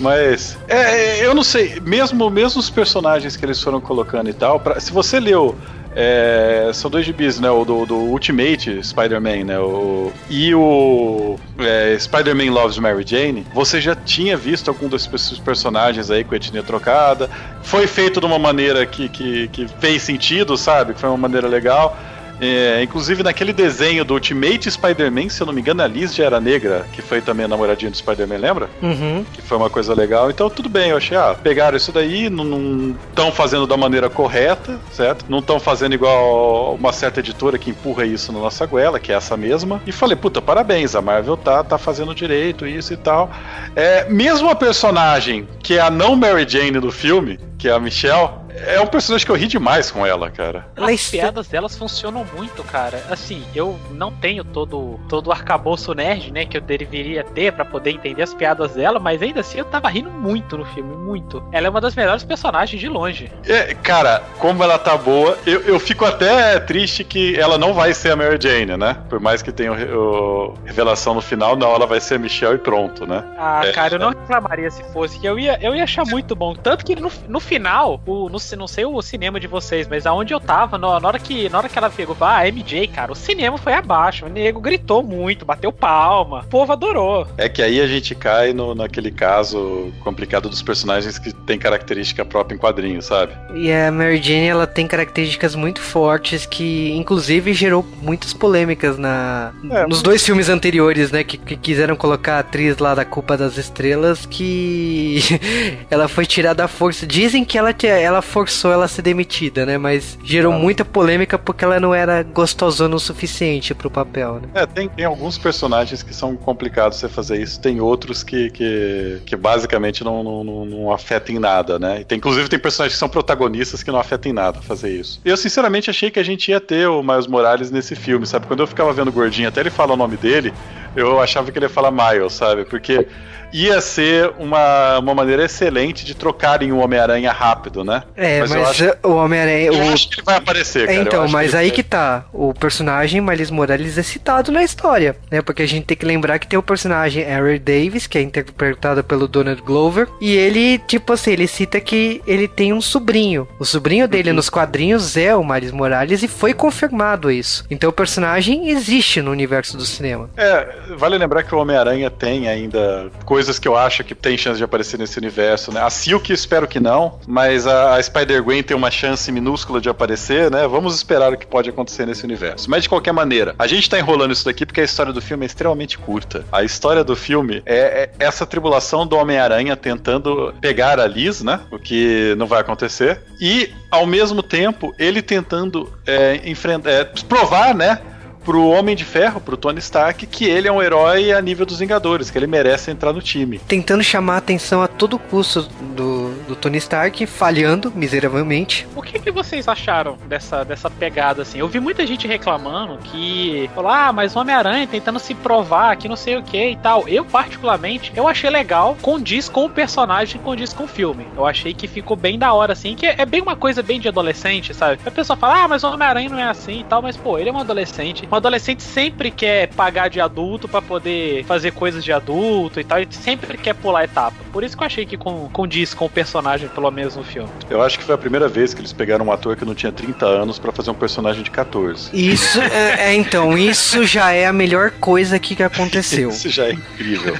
Mas, é, é, eu não sei, mesmo, mesmo os personagens que eles foram colocando e tal, pra- se você leu. É, são dois gibis, né? O do, do Ultimate Spider-Man, né? O, e o é, Spider-Man Loves Mary Jane. Você já tinha visto algum desses personagens aí com a etnia trocada. Foi feito de uma maneira que, que, que fez sentido, sabe? Foi uma maneira legal. É, inclusive naquele desenho do Ultimate Spider-Man, se eu não me engano, a Liz já era negra, que foi também a namoradinha do Spider-Man, lembra? Uhum. Que foi uma coisa legal. Então tudo bem, eu achei, ah, pegaram isso daí, não estão fazendo da maneira correta, certo? Não estão fazendo igual uma certa editora que empurra isso na nossa goela, que é essa mesma. E falei, puta, parabéns, a Marvel tá, tá fazendo direito, isso e tal. É, mesmo a personagem que é a não Mary Jane do filme, que é a Michelle, é um personagem que eu ri demais com ela, cara. As piadas delas funcionam muito, cara. Assim, eu não tenho todo, todo o arcabouço nerd, né, que eu deveria ter pra poder entender as piadas dela, mas ainda assim eu tava rindo muito no filme, muito. Ela é uma das melhores personagens de longe. É, cara, como ela tá boa, eu, eu fico até triste que ela não vai ser a Mary Jane, né? Por mais que tenha o, o- revelação no final, não, ela vai ser a Michelle e pronto, né? Ah, É, cara, eu não reclamaria se fosse, que eu ia, eu ia achar muito bom. Tanto que no, no final, o- nos não sei o cinema de vocês, mas aonde eu tava, na hora que, na hora que ela pegou, ah, MJ, cara, o cinema foi abaixo. O nego gritou muito, bateu palma. O povo adorou. É que aí a gente cai no, naquele caso complicado dos personagens que tem característica própria em quadrinhos, sabe? E a Mary Jane, ela tem características muito fortes que, inclusive, gerou muitas polêmicas na é, nos dois filmes anteriores, né? Que, que, quiseram colocar a atriz lá da Culpa das Estrelas, que ela foi tirada da força. Dizem que ela, ela forçou ela a ser demitida, né? Mas gerou ah. muita polêmica porque ela não era gostosona o suficiente pro papel, né? É, tem, tem alguns personagens que são complicados você fazer isso, tem outros que, que, que basicamente não, não, não, não afetam em nada, né? E tem, inclusive tem personagens que são protagonistas que não afetam em nada fazer isso. Eu sinceramente achei que a gente ia ter o Miles Morales nesse filme, sabe? Quando eu ficava vendo o Gordinho, até ele fala o nome dele, eu achava que ele ia falar Miles, sabe? Porque ia ser uma, uma maneira excelente de trocarem o Homem-Aranha rápido, né? É, mas, mas acho, o Homem-Aranha. Eu o... acho que ele vai aparecer, cara. Então, mas que aí vai... que tá. O personagem Miles Morales é citado na história, né? Porque a gente tem que lembrar que tem o personagem Harry Davis, que é interpretado pelo Donald Glover, e ele, tipo assim, ele cita que ele tem um sobrinho. O sobrinho dele uhum. nos quadrinhos é o Miles Morales e foi confirmado isso. Então o personagem existe no universo do cinema. É, vale lembrar que o Homem-Aranha tem ainda coisas coisas que eu acho que tem chance de aparecer nesse universo, né? A Silk espero que não, mas a, a Spider-Gwen tem uma chance minúscula de aparecer, né? Vamos esperar o que pode acontecer nesse universo. Mas de qualquer maneira, a gente tá enrolando isso daqui porque a história do filme é extremamente curta. A história do filme é, é essa tribulação do Homem-Aranha tentando pegar a Liz, né? O que não vai acontecer. E, ao mesmo tempo, ele tentando é, enfrentar, é, provar, né? Pro Homem de Ferro, pro Tony Stark, que ele é um herói a nível dos Vingadores, que ele merece entrar no time. Tentando chamar a atenção a todo custo do, do Tony Stark, falhando miseravelmente. O que, que vocês acharam dessa, dessa pegada assim? Eu vi muita gente reclamando que falou, ah, mas o Homem-Aranha tentando se provar que não sei o que e tal. Eu, particularmente, eu achei legal, condiz com o personagem, condiz com o filme. Eu achei que ficou bem da hora, assim, que é bem uma coisa bem de adolescente, sabe? A pessoa fala, ah, mas o Homem-Aranha não é assim e tal, mas pô, ele é um adolescente um adolescente sempre quer pagar de adulto para poder fazer coisas de adulto e tal, e sempre quer pular etapa. Por isso que eu achei que condiz com o personagem, pelo menos no filme. Eu acho que foi a primeira vez que eles pegaram um ator que não tinha 30 anos para fazer um personagem de 14. Isso, é, é, então, isso já é a melhor coisa que, que aconteceu. isso já é incrível.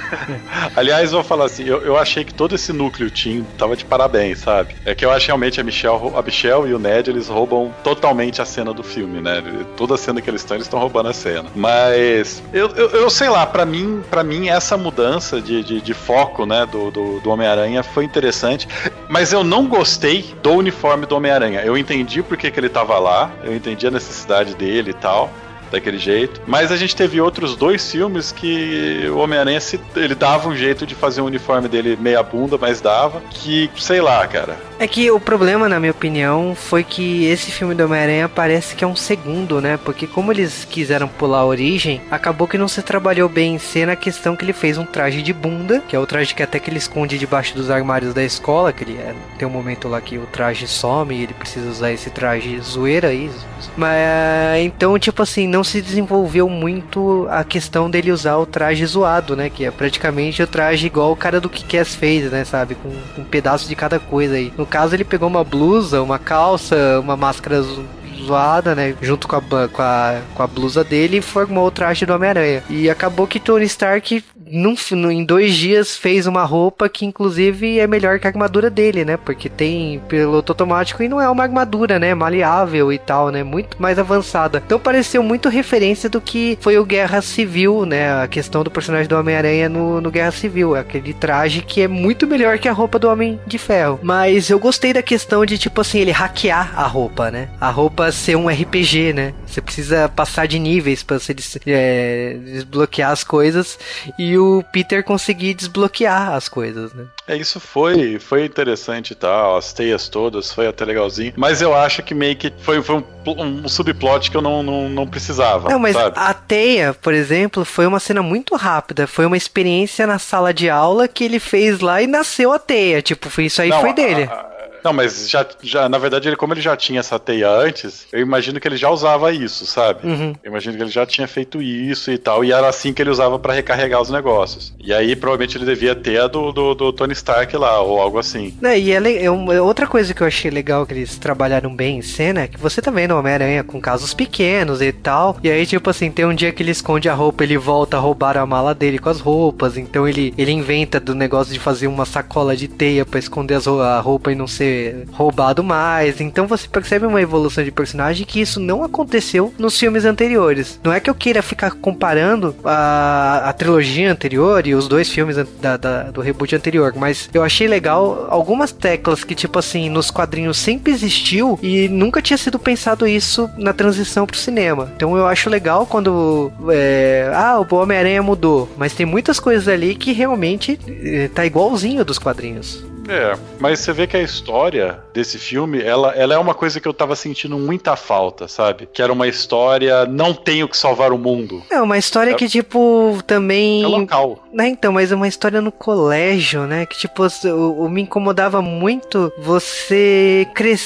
Aliás, vou falar assim, eu, eu achei que todo esse núcleo Team tava de parabéns, sabe? É que eu acho realmente a Michelle, a Michelle e o Ned, eles roubam totalmente a cena do filme, né? Toda a cena que eles estão, eles estão roubando a cena. Mas eu, eu, eu sei lá, para mim, para mim essa mudança de, de, de foco, né, do, do, do Homem-Aranha foi interessante. Mas eu não gostei do uniforme do Homem-Aranha. Eu entendi porque que ele tava lá, eu entendi a necessidade dele e tal daquele jeito. Mas a gente teve outros dois filmes que o Homem-Aranha ele dava um jeito de fazer o uniforme dele meia bunda, mas dava. Que, sei lá, cara. É que o problema, na minha opinião, foi que esse filme do Homem-Aranha parece que é um segundo, né? Porque como eles quiseram pular a origem, acabou que não se trabalhou bem em cena a questão que ele fez um traje de bunda, que é o traje que até que ele esconde debaixo dos armários da escola, que ele é, tem um momento lá que o traje some e ele precisa usar esse traje zoeira aí. Mas então, tipo assim, não se desenvolveu muito a questão dele usar o traje zoado, né? Que é praticamente o traje igual o cara do Kick-Ass fez, né? Sabe? Com, com um pedaço de cada coisa aí. No caso, ele pegou uma blusa, uma calça, uma máscara zoada, né? Junto com a, com a, com a blusa dele e formou o traje do Homem-Aranha. E acabou que Tony Stark num, em dois dias fez uma roupa que inclusive é melhor que a armadura dele, né? Porque tem piloto automático e não é uma armadura, né? Maleável e tal, né? Muito mais avançada. Então pareceu muito referência do que foi o Guerra Civil, né? A questão do personagem do Homem-Aranha no, no Guerra Civil. Aquele traje que é muito melhor que a roupa do Homem de Ferro. Mas eu gostei da questão de, tipo assim, ele hackear a roupa, né? A roupa ser um RPG, né? Você precisa passar de níveis para você é, desbloquear as coisas. E o o Peter conseguir desbloquear as coisas, né? É, isso foi, foi interessante e tal, as teias todas, foi até legalzinho. Mas eu acho que meio que foi, foi um, um subplot que eu não, não, não precisava. Não, mas sabe? a teia, por exemplo, foi uma cena muito rápida. Foi uma experiência na sala de aula que ele fez lá e nasceu a teia. Tipo, foi, isso aí não, foi dele. A, Não, mas já, já, na verdade, ele, como ele já tinha essa teia antes, eu imagino que ele já usava isso, sabe? Uhum. Eu imagino que ele já tinha feito isso e tal, e era assim que ele usava pra recarregar os negócios. E aí, provavelmente, ele devia ter a do, do, do Tony Stark lá, ou algo assim. Né, e é, é uma- outra coisa que eu achei legal que eles trabalharam bem em cena é que você tá vendo o Homem-Aranha com casos pequenos e tal. E aí, tipo assim, tem um dia que ele esconde a roupa, ele volta a roubar a mala dele com as roupas. Então ele, ele inventa do negócio de fazer uma sacola de teia pra esconder as a roupa e não ser roubado mais. Então você percebe uma evolução de personagem que isso não aconteceu nos filmes anteriores. Não é que eu queira ficar comparando a, a trilogia anterior e os dois filmes da- da- do reboot anterior, mas eu achei legal algumas teclas que, tipo assim, nos quadrinhos sempre existiu e nunca tinha sido pensado isso na transição pro cinema. Então eu acho legal quando. é, ah, o Homem-Aranha mudou, mas tem muitas coisas ali que realmente eh, tá igualzinho dos quadrinhos. É, mas você vê que a história desse filme, ela, ela é uma coisa que eu tava sentindo muita falta, sabe? Que era uma história, não tenho que salvar o mundo. É uma história É- que, tipo, também. É local. Né, então, mas é uma história no colégio, né? Que, tipo, o, me incomodava muito você cres...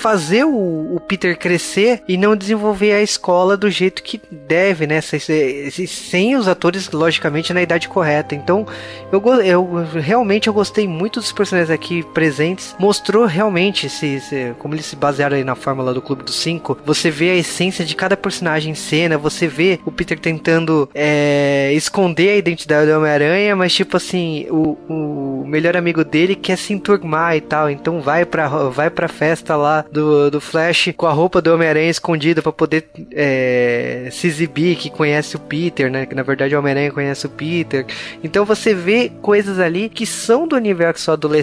fazer o, o Peter crescer e não desenvolver a escola do jeito que deve, né? Se- se- se- Sem os atores, logicamente, na idade correta. Então, eu, eu realmente eu gostei muito dos personagens aqui presentes. Mostrou realmente se, se- como eles se basearam aí na fórmula do Clube dos Cinco. Você vê a essência de cada personagem em cena. Você vê o Peter tentando é, esconder a identidade do Homem-Aranha, mas tipo assim, o, o melhor amigo dele quer se enturmar e tal. Então vai pra, vai pra festa lá do, do Flash com a roupa do Homem-Aranha escondida pra poder é, se exibir que conhece o Peter, né? Que na verdade o Homem-Aranha conhece o Peter. Então você vê coisas ali que são do universo adolescente,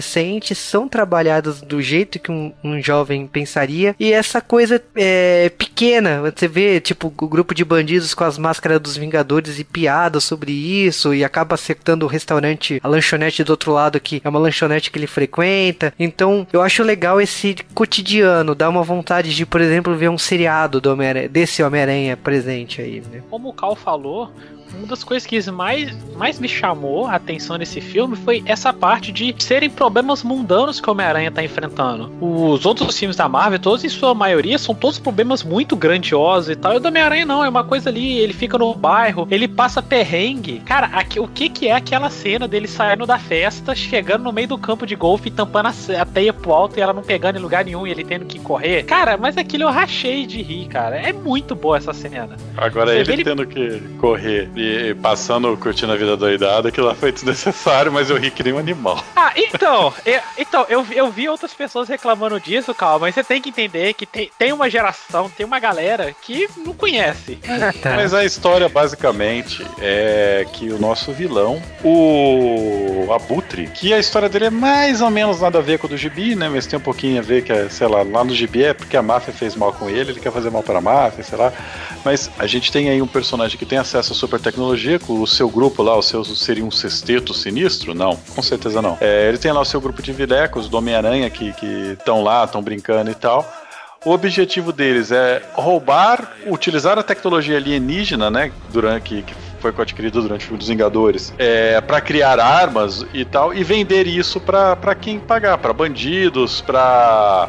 são trabalhadas do jeito que um, um jovem pensaria, e essa coisa é, pequena, você vê tipo o grupo de bandidos com as máscaras dos Vingadores e piadas sobre isso, e acaba acertando o restaurante, a lanchonete do outro lado, que é uma lanchonete que ele frequenta. Então eu acho legal esse cotidiano, dá uma vontade de, por exemplo, ver um seriado do Homem desse Homem-Aranha presente aí, né? Como o Cal falou, uma das coisas que mais, mais me chamou a atenção nesse filme foi essa parte de serem problemas mundanos que o Homem-Aranha tá enfrentando. Os outros filmes da Marvel, todos em sua maioria, são todos problemas muito grandiosos e tal. E o do Homem-Aranha não, é uma coisa ali, ele fica no bairro, ele passa perrengue. Cara, aqui, o que que é aquela cena dele saindo da festa, chegando no meio do campo de golfe e tampando a, a teia pro alto e ela não pegando em lugar nenhum e ele tendo que correr? Cara, mas aquilo eu rachei de rir, cara. É muito boa essa cena. Agora Você ele, ele- tendo que correr e passando, curtindo a vida doidada, aquilo lá foi desnecessário, mas eu ri que nem um animal. Ah, então, eu, então eu, vi- eu vi outras pessoas reclamando disso, calma, mas você tem que entender que tem, tem uma geração, tem uma galera que não conhece. Mas a história, basicamente, é que o nosso vilão, o Abutre, que a história dele é mais ou menos nada a ver com o do Gibi, né? Mas tem um pouquinho a ver que, é, sei lá, lá no Gibi é porque a máfia fez mal com ele, ele quer fazer mal para a máfia, sei lá. Mas a gente tem aí um personagem que tem acesso à super tecnologia, com o seu grupo lá, o seu seria um sexteto sinistro? Não, com certeza não. É, ele tem lá o seu grupo de vilecos, do Homem-Aranha, que estão lá, estão brincando e tal. O objetivo deles é roubar, utilizar a tecnologia alienígena, né, durante que, que foi adquirida durante o filme dos Vingadores, é, para criar armas e tal, e vender isso para quem pagar, para bandidos, para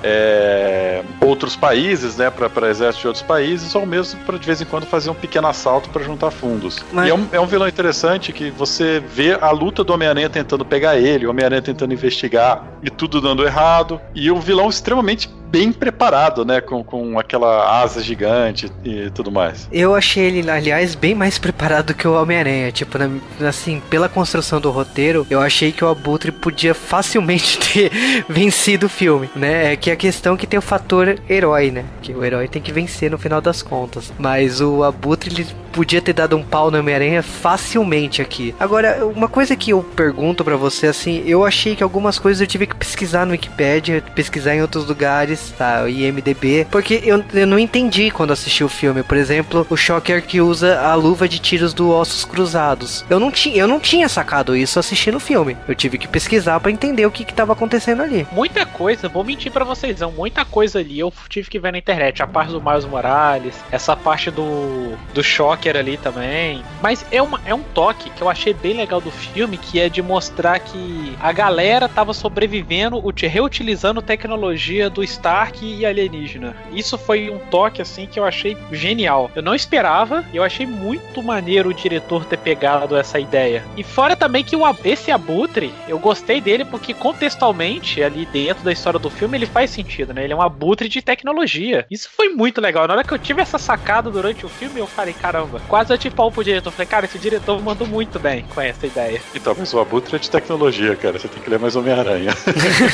outros países, né, para exército de outros países, ou mesmo para de vez em quando fazer um pequeno assalto para juntar fundos. Mas- E é um, é um vilão interessante que você vê a luta do Homem-Aranha tentando pegar ele, o Homem-Aranha tentando investigar e tudo dando errado, e um vilão extremamente bem preparado, né, com, com aquela asa gigante e tudo mais. Eu achei ele, aliás, bem mais preparado que o Homem-Aranha. Tipo, na- assim, pela construção do roteiro, eu achei que o Abutre podia facilmente ter vencido o filme, né? É que a questão é que tem o fator herói, né? Que o herói tem que vencer no final das contas. Mas o Abutre, ele podia ter dado um pau no Homem-Aranha facilmente aqui. Agora, uma coisa que eu pergunto pra você, assim, eu achei que algumas coisas eu tive que pesquisar no Wikipedia, pesquisar em outros lugares, tá? IMDB, porque eu, eu não entendi quando assisti o filme. Por exemplo, o Shocker que usa a luva de tiros do Ossos Cruzados. Eu não, tinha, eu não tinha sacado isso assistindo o filme. Eu tive que pesquisar para entender o que que tava acontecendo ali. Muita coisa, vou mentir para vocês, não, muita coisa ali eu tive que ver na internet. A parte do Miles Morales, essa parte do, do Shocker ali também. Mas é, uma, é um toque que eu achei bem legal do filme, que é de mostrar que a galera tava sobrevivendo, reutilizando tecnologia do Stark e alienígena. Isso foi um toque assim que eu achei genial. Eu não esperava, eu achei muito maneiro o diretor ter pegado essa ideia. E fora também que o, esse abutre, eu gostei dele porque contextualmente ali dentro da história do filme ele faz sentido, né? Ele é um abutre de tecnologia. Isso foi muito legal. Na hora que eu tive essa sacada durante o filme, eu falei, caramba, quase eu te pau pro diretor. Eu falei, cara, esse diretor mandou muito bem com essa ideia. Então, mas o abutre é de tecnologia, cara. Você tem que ler mais Homem-Aranha.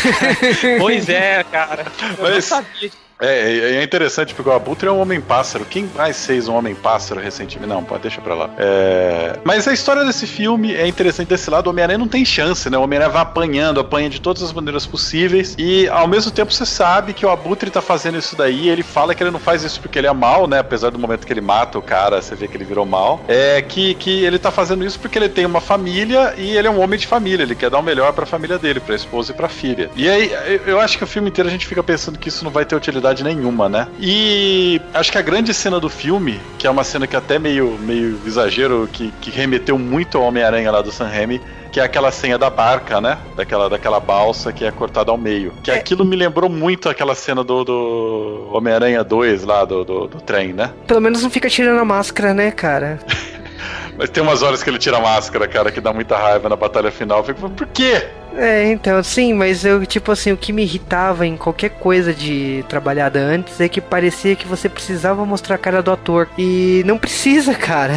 pois é, cara. Eu Mas- não sabia. É, é interessante porque o Abutre é um homem-pássaro. Quem mais fez um homem-pássaro recentemente? Não, pode deixa pra lá. É, Mas a história desse filme é interessante desse lado. O Homem-Aranha não tem chance, né? O Homem-Aranha vai apanhando, apanha de todas as maneiras possíveis. E ao mesmo tempo você sabe que o Abutre tá fazendo isso daí. Ele fala que ele não faz isso porque ele é mal, né? Apesar do momento que ele mata o cara, você vê que ele virou mal. É que, que ele tá fazendo isso porque ele tem uma família e ele é um homem de família. Ele quer dar o melhor pra família dele, pra esposa e pra filha. E aí, eu- eu acho que o filme inteiro a gente fica pensando que isso não vai ter utilidade nenhuma, né? E acho que a grande cena do filme, que é uma cena que até meio, meio exagero, que, que remeteu muito ao Homem-Aranha lá do Sam Raimi, que é aquela senha da barca, né? Daquela, daquela balsa que é cortada ao meio. Que aquilo me lembrou muito aquela cena do, do Homem-Aranha 2 lá, do, do, do trem, né? Pelo menos não fica tirando a máscara, né, cara? Mas tem umas horas que ele tira a máscara, cara, que dá muita raiva na batalha final. Eu fico, por quê? É, então, sim, mas eu, tipo assim, o que me irritava em qualquer coisa de trabalhada antes é que parecia que você precisava mostrar a cara do ator. E não precisa, cara.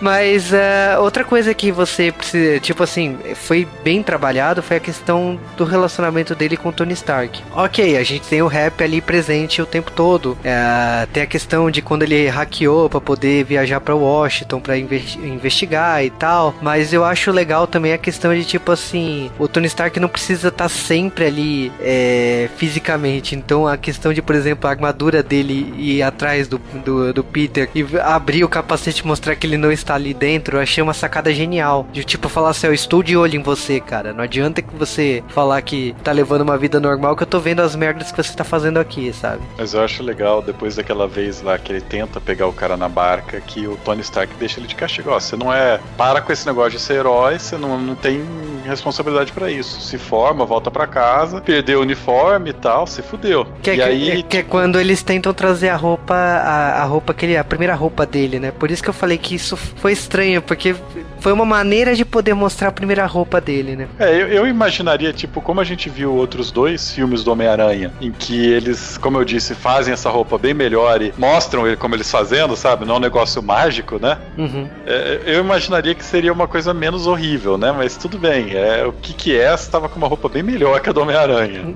mas ah, outra coisa que você precisa, tipo assim, foi bem trabalhado foi a questão do relacionamento dele com Tony Stark. Ok, a gente tem o rap ali presente o tempo todo. É, tem a questão de quando ele hackeou pra poder viajar pra Washington inve- investigar e tal. Mas eu acho legal também a questão de tipo assim, o Tony Stark não precisa estar sempre ali é, fisicamente. Então a questão de, por exemplo, a armadura dele ir atrás do, do, do Peter e abrir o capacete e mostrar que ele não está ali dentro, eu achei uma sacada genial. De tipo falar assim, eu estou de olho em você, cara. Não adianta que você falar que tá levando uma vida normal que eu tô vendo as merdas que você tá fazendo aqui, sabe? Mas eu acho legal, depois daquela vez lá que ele tenta pegar o cara na barca, que o Tony Stark deixa ele de castigo. Ó, você não é. Para com esse negócio de ser herói, você não, não tem responsabilidade pra isso. Se forma, volta pra casa, perdeu o uniforme e tal, se fudeu. Que é, e que- aí. é- que é quando eles tentam trazer a roupa, a, a roupa que ele, a primeira roupa dele, né? Por isso que eu falei que isso foi estranho, porque foi uma maneira de poder mostrar a primeira roupa dele, né? É, eu, eu imaginaria, tipo, como a gente viu outros dois filmes do Homem-Aranha, em que eles, como eu disse, fazem essa roupa bem melhor e mostram ele como eles fazendo, sabe? Não é um negócio mágico, né? Uhum. É, eu imaginaria que seria uma coisa menos horrível, né? Mas tudo bem. É, o que que é? Estava com uma roupa bem melhor que a do Homem-Aranha.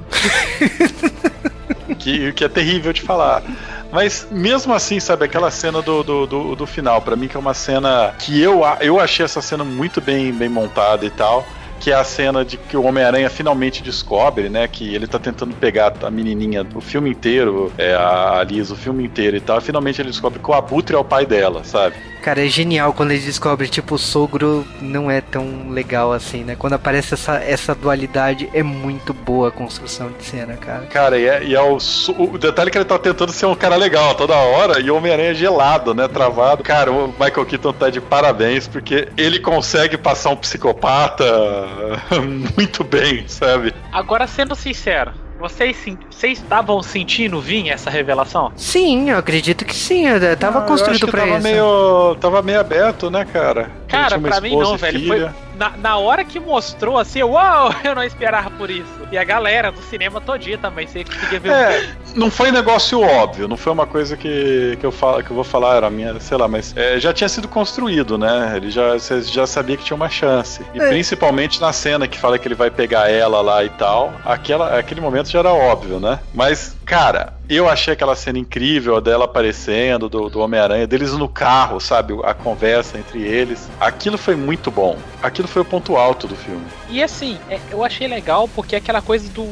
que, que é terrível de falar. Mas mesmo assim, sabe, aquela cena do, do, do, do final, pra mim que é uma cena que eu, eu achei essa cena muito bem, bem montada e tal. Que é a cena de que o Homem-Aranha finalmente descobre, né? Que ele tá tentando pegar a menininha o filme inteiro, é, a Liz, o filme inteiro e tal. Finalmente ele descobre que o Abutre é o pai dela, sabe? Cara, é genial quando ele descobre, tipo, o sogro não é tão legal assim, né? Quando aparece essa, essa dualidade, é muito boa a construção de cena, cara. Cara, e é, e é o, o detalhe é que ele tá tentando ser um cara legal toda hora e o Homem-Aranha é gelado, né? Travado. Cara, o Michael Keaton tá de parabéns porque ele consegue passar um psicopata muito bem, sabe? Agora, sendo sincero, vocês, vocês estavam sentindo vir essa revelação? Sim, eu acredito que sim, eu- eu tava Ah, eu acho construído que pra tava isso. Meio, tava meio aberto, né, cara? Cara, pra mim não, velho. Foi na, na hora que mostrou assim, uau, eu não esperava por isso. E a galera do cinema todinha também, você conseguia ver. É, não foi negócio óbvio, não foi uma coisa que, que, eu, falo, que eu vou falar, era a minha, sei lá, mas é, já tinha sido construído, né? Ele já, você já sabia que tinha uma chance. E É. principalmente na cena que fala que ele vai pegar ela lá e tal, aquela, aquele momento já era óbvio, né? Mas, cara, eu achei aquela cena incrível dela aparecendo, do, do Homem-Aranha, deles no carro, sabe? A conversa entre eles. Aquilo foi muito bom. Aquilo foi o ponto alto do filme. E assim, é, eu achei legal porque é aquela coisa do.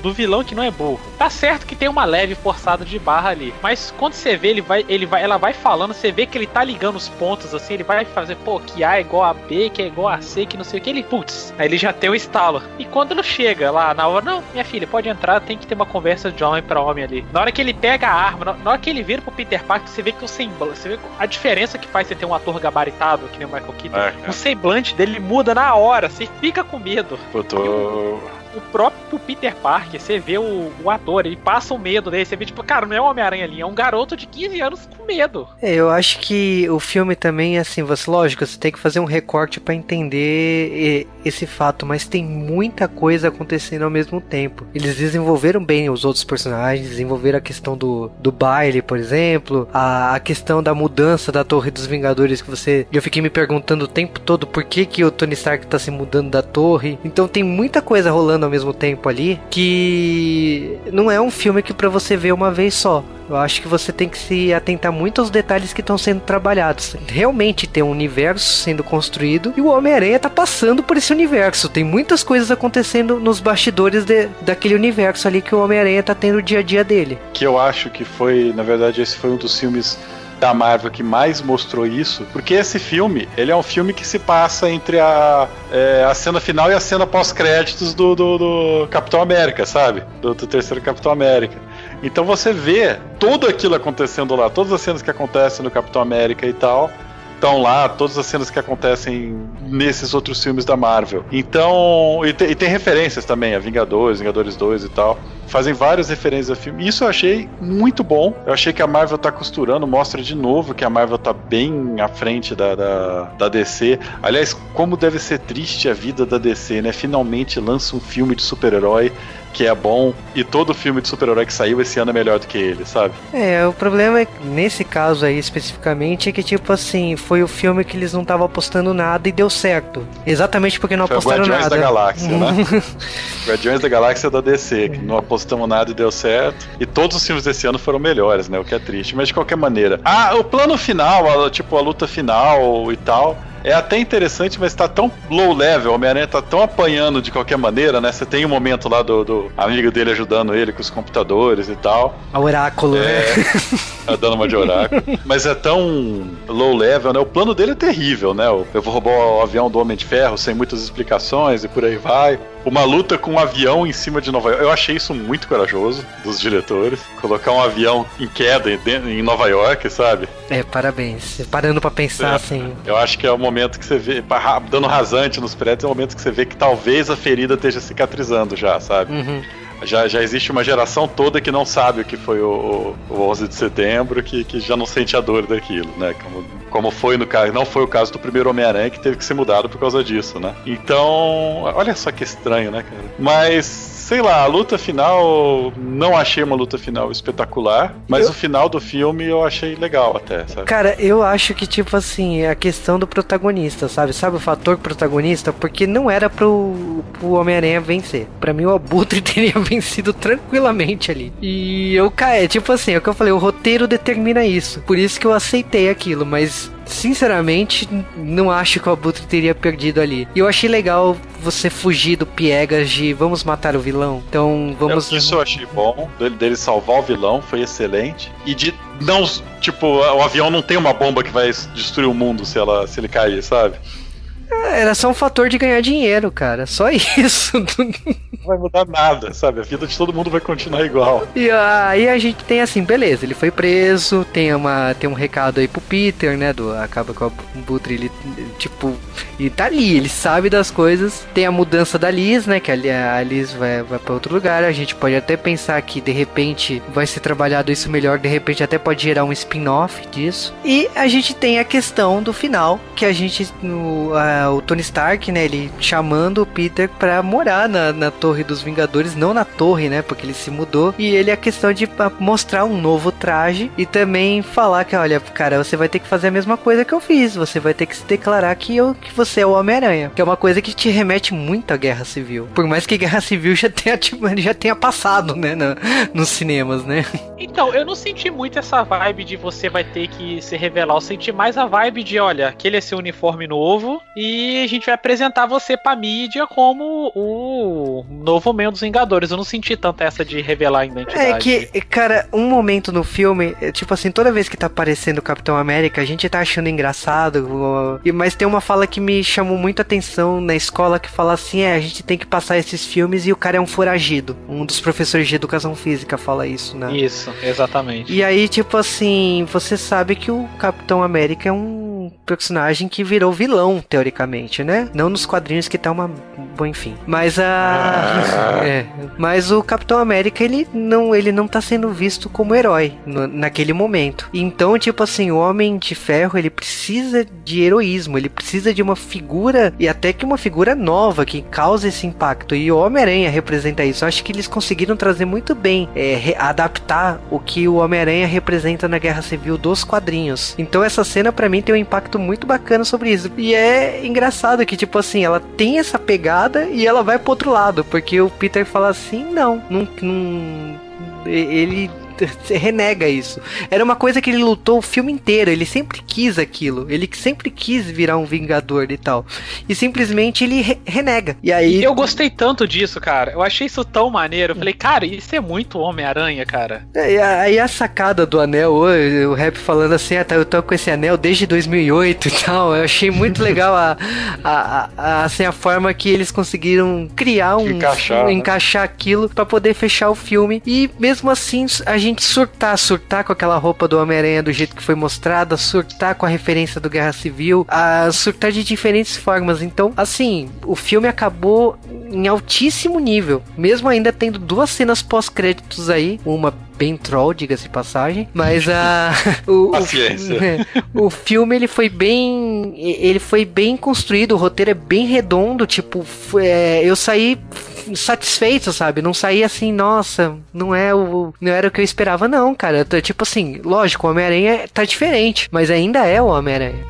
Do vilão que não é burro. Tá certo que tem uma leve forçada de barra ali, mas quando você vê, ele vai, ele vai, ela vai falando, você vê que ele tá ligando os pontos assim, ele vai fazer, pô, que A é igual a B, que é igual a C, que não sei o que, ele, putz, aí ele já tem o estalo. E quando ele chega lá na hora, não, minha filha, pode entrar, tem que ter uma conversa de homem para homem ali. Na hora que ele pega a arma, na hora que ele vira pro Peter Parker, você vê que o semblante, você vê a diferença que faz você ter um ator gabaritado, que nem o Michael Keaton. É, o semblante dele muda na hora, você fica com medo. Eu tô o próprio Peter Parker, você vê o, o ator, ele passa o medo dele, você vê, tipo, cara, não é um Homem-Aranha ali, é um garoto de 15 anos com medo. É, eu acho que o filme também, assim, você, lógico, você tem que fazer um recorte para entender esse fato, mas tem muita coisa acontecendo ao mesmo tempo. Eles desenvolveram bem os outros personagens, desenvolveram a questão do, do baile, por exemplo, a, a questão da mudança da Torre dos Vingadores, que você. Eu fiquei me perguntando o tempo todo por que, que o Tony Stark tá se mudando da torre. Então tem muita coisa rolando ao mesmo tempo ali que não é um filme que para você ver uma vez só. Eu acho que você tem que se atentar muito aos detalhes que estão sendo trabalhados. Realmente tem um universo sendo construído e o Homem-Aranha tá passando por esse universo. Tem muitas coisas acontecendo nos bastidores de, daquele universo ali que o Homem-Aranha tá tendo o dia a dia dele. Que eu acho que foi, na verdade, esse foi um dos filmes da Marvel que mais mostrou isso, porque esse filme, ele é um filme que se passa entre a, é, a cena final e a cena pós-créditos do, do, do, Capitão América, sabe? Do, do terceiro Capitão América. Então você vê tudo aquilo acontecendo lá, todas as cenas que acontecem no Capitão América e tal, estão lá, todas as cenas que acontecem nesses outros filmes da Marvel. Então, e, te, e, tem referências também, a Vingadores, Vingadores 2 e tal. Fazem várias referências ao filme. Isso eu achei muito bom. Eu achei que a Marvel tá costurando, mostra de novo que a Marvel tá bem à frente da, da, da DC. Aliás, como deve ser triste a vida da DC, né? Finalmente lança um filme de super-herói que é bom e todo filme de super-herói que saiu esse ano é melhor do que ele, sabe? É, o problema é nesse caso aí especificamente é que tipo assim, foi o filme que eles não estavam apostando nada e deu certo. Exatamente porque não foi apostaram Guardiões nada. da Galáxia, né? Guardiões da Galáxia da DC, que não apostamos nada e deu certo. E todos os filmes desse ano foram melhores, né? O que é triste, mas de qualquer maneira. Ah, o plano final, a, tipo a luta final e tal, é até interessante, mas tá tão low level, o Homem-Aranha tá tão apanhando de qualquer maneira, né? Você tem um momento lá do, do, amigo dele ajudando ele com os computadores e tal. A oráculo, é, né? Tá dando uma de oráculo. mas é tão low level, né? O plano dele é terrível, né? Eu vou roubar o avião do Homem de Ferro sem muitas explicações e por aí vai uma luta com um avião em cima de Nova York. Eu achei isso muito corajoso dos diretores. Colocar um avião em queda em Nova York, sabe? É, parabéns. Parando para pensar é, assim. Eu acho que é o momento que você vê, dando rasante nos prédios, é o momento que você vê que talvez a ferida esteja cicatrizando já, sabe? Uhum. Já, já existe uma geração toda que não sabe o que foi o, o 11 de setembro, que, que já não sente a dor daquilo, né? Como, como foi no caso, não foi o caso do primeiro Homem-Aranha que teve que ser mudado por causa disso, né? Então, olha só que estranho, né, cara? Mas sei lá, a luta final não achei uma luta final espetacular, mas eu... o final do filme eu achei legal até, sabe? Cara, eu acho que, tipo assim, é a questão do protagonista, sabe? Sabe o fator protagonista? Porque não era pro, pro Homem-Aranha vencer. Pra mim, o Abutre teria vencido tranquilamente ali. E eu, cara, é tipo assim, é o que eu falei, o roteiro determina isso. Por isso que eu aceitei aquilo, mas sinceramente, não acho que o Abutre teria perdido ali. E eu achei legal você fugir do piegas de vamos matar o vilão. Então vamos. Eu, isso eu achei bom. Dele, dele salvar o vilão foi excelente. E de não. Tipo, o avião não tem uma bomba que vai destruir o mundo se, ela, se ele cair, sabe? Era só um fator de ganhar dinheiro, cara. Só isso. Não vai mudar nada, sabe? A vida de todo mundo vai continuar igual. E aí a gente tem assim, beleza, ele foi preso, tem, uma, tem um recado aí pro Peter, né? Do, acaba com o Butre, ele, tipo, e tá ali, ele sabe das coisas. Tem a mudança da Liz, né? Que a Liz vai, vai pra outro lugar. A gente pode até pensar que de repente vai ser trabalhado isso melhor, de repente até pode gerar um spin-off disso. E a gente tem a questão do final, que a gente. No, o Tony Stark, né? Ele chamando o Peter pra morar na, na Torre dos Vingadores, não na torre, né? Porque ele se mudou. E ele é questão de mostrar um novo traje e também falar que, olha, cara, você vai ter que fazer a mesma coisa que eu fiz. Você vai ter que se declarar que, eu, que você é o Homem-Aranha. Que é uma coisa que te remete muito à Guerra Civil. Por mais que Guerra Civil já tenha, já tenha passado, né? No, nos cinemas, né? Então, eu não senti muito essa vibe de você vai ter que se revelar. Eu senti mais a vibe de, olha, aquele é seu uniforme novo e a gente vai apresentar você pra mídia como o novo membro dos Vingadores. Eu não senti tanto essa de revelar a identidade. É que, cara, um momento no filme, é, tipo assim, toda vez que tá aparecendo o Capitão América, a gente tá achando engraçado, e- mas tem uma fala que me chamou muita atenção na escola que fala assim: é, a gente tem que passar esses filmes e o cara é um foragido. Um dos professores de educação física fala isso, né? Isso, exatamente. E aí, tipo assim, você sabe que o Capitão América é um personagem que virou vilão, teoricamente, né? Não nos quadrinhos que tá uma. Bom, enfim. Mas a. é. Mas o Capitão América, ele não, ele não tá sendo visto como herói no- naquele momento. Então, tipo assim, o Homem de Ferro, ele precisa de heroísmo, ele precisa de uma figura, e até que uma figura nova que causa esse impacto. E o Homem-Aranha representa isso. Eu acho que eles conseguiram trazer muito bem, é, adaptar o que o Homem-Aranha representa na Guerra Civil dos quadrinhos. Então essa cena pra mim tem um impacto muito bacana sobre isso. E é engraçado que, tipo assim, ela tem essa pegada e ela vai pro outro lado, porque o Peter fala assim, não, não, não ele renega isso. Era uma coisa que ele lutou o filme inteiro, ele sempre quis aquilo, ele sempre quis virar um vingador e tal. E simplesmente ele re- renega. E aí eu gostei tanto disso, cara. Eu achei isso tão maneiro. Eu falei, cara, isso é muito Homem-Aranha, cara. É, e a- Aí a sacada do anel, o, o rap falando assim, ah, tá, eu tô com esse anel desde 2008 e tal. Eu achei muito legal a, a, a- a- assim, a forma que eles conseguiram criar um. Encaixar, um- né? encaixar aquilo pra poder fechar o filme. E mesmo assim, a gente surtar, surtar com aquela roupa do Homem-Aranha do jeito que foi mostrada, surtar com a referência do Guerra Civil, a surtar de diferentes formas. Então, assim, o filme acabou em altíssimo nível, mesmo ainda tendo duas cenas pós-créditos aí, uma bem troll, diga-se de passagem, mas a o, o- Paciência. o filme ele foi bem ele foi bem construído, o roteiro é bem redondo, tipo, é, eu saí satisfeito, sabe? Não saí assim, nossa, não é o não era o que eu esperava não, cara. Tipo assim, lógico, o Homem-Aranha tá diferente, mas ainda é o Homem-Aranha.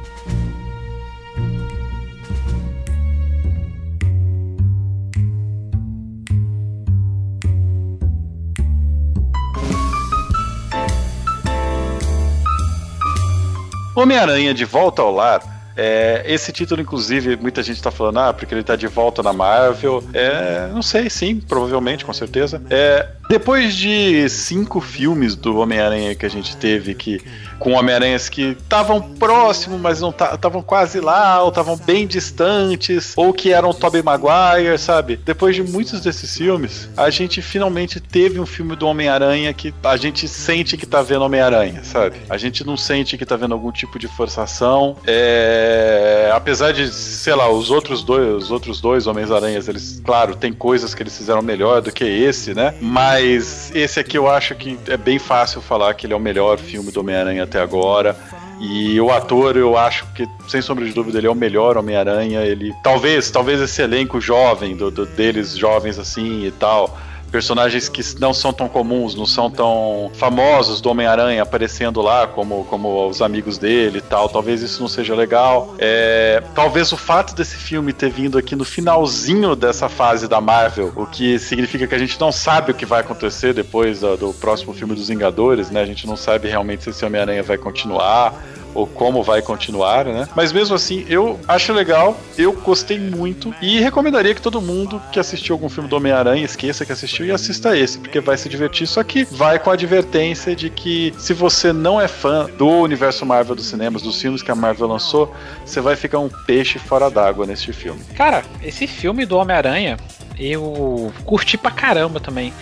Homem-Aranha de Volta ao Lar. É, esse título, inclusive, muita gente tá falando, ah, porque ele tá de volta na Marvel. É, não sei, sim, provavelmente, com certeza. É, depois de cinco filmes do Homem-Aranha que a gente teve, que com Homem-Aranhas que estavam próximos, mas não estavam quase lá, ou estavam bem distantes, ou que eram Tobey Maguire, sabe? Depois de muitos desses filmes, a gente finalmente teve um filme do Homem-Aranha que a gente sente que tá vendo Homem-Aranha, sabe? A gente não sente que tá vendo algum tipo de forçação. É... Apesar de, sei lá, os outros dois, os outros dois Homens-Aranhas, eles, claro, tem coisas que eles fizeram melhor do que esse, né? Mas esse aqui eu acho que é bem fácil falar que ele é o melhor filme do Homem-Aranha até agora. E o ator, eu acho que, sem sombra de dúvida, ele é o melhor Homem-Aranha. Ele. Talvez, talvez esse elenco jovem, do, do- deles jovens assim e tal. Personagens que não são tão comuns, não são tão famosos do Homem-Aranha aparecendo lá, como, como os amigos dele e tal. Talvez isso não seja legal. É, talvez o fato desse filme ter vindo aqui no finalzinho dessa fase da Marvel, o que significa que a gente não sabe o que vai acontecer depois do, do próximo filme dos Vingadores, né? A gente não sabe realmente se esse Homem-Aranha vai continuar ou como vai continuar, né? Mas mesmo assim, eu acho legal, eu gostei muito e recomendaria que todo mundo que assistiu algum filme do Homem-Aranha esqueça que assistiu e assista esse, porque vai se divertir. Só que vai com a advertência de que se você não é fã do universo Marvel dos cinemas, dos filmes que a Marvel lançou, você vai ficar um peixe fora d'água neste filme. Cara, esse filme do Homem-Aranha, eu curti pra caramba também.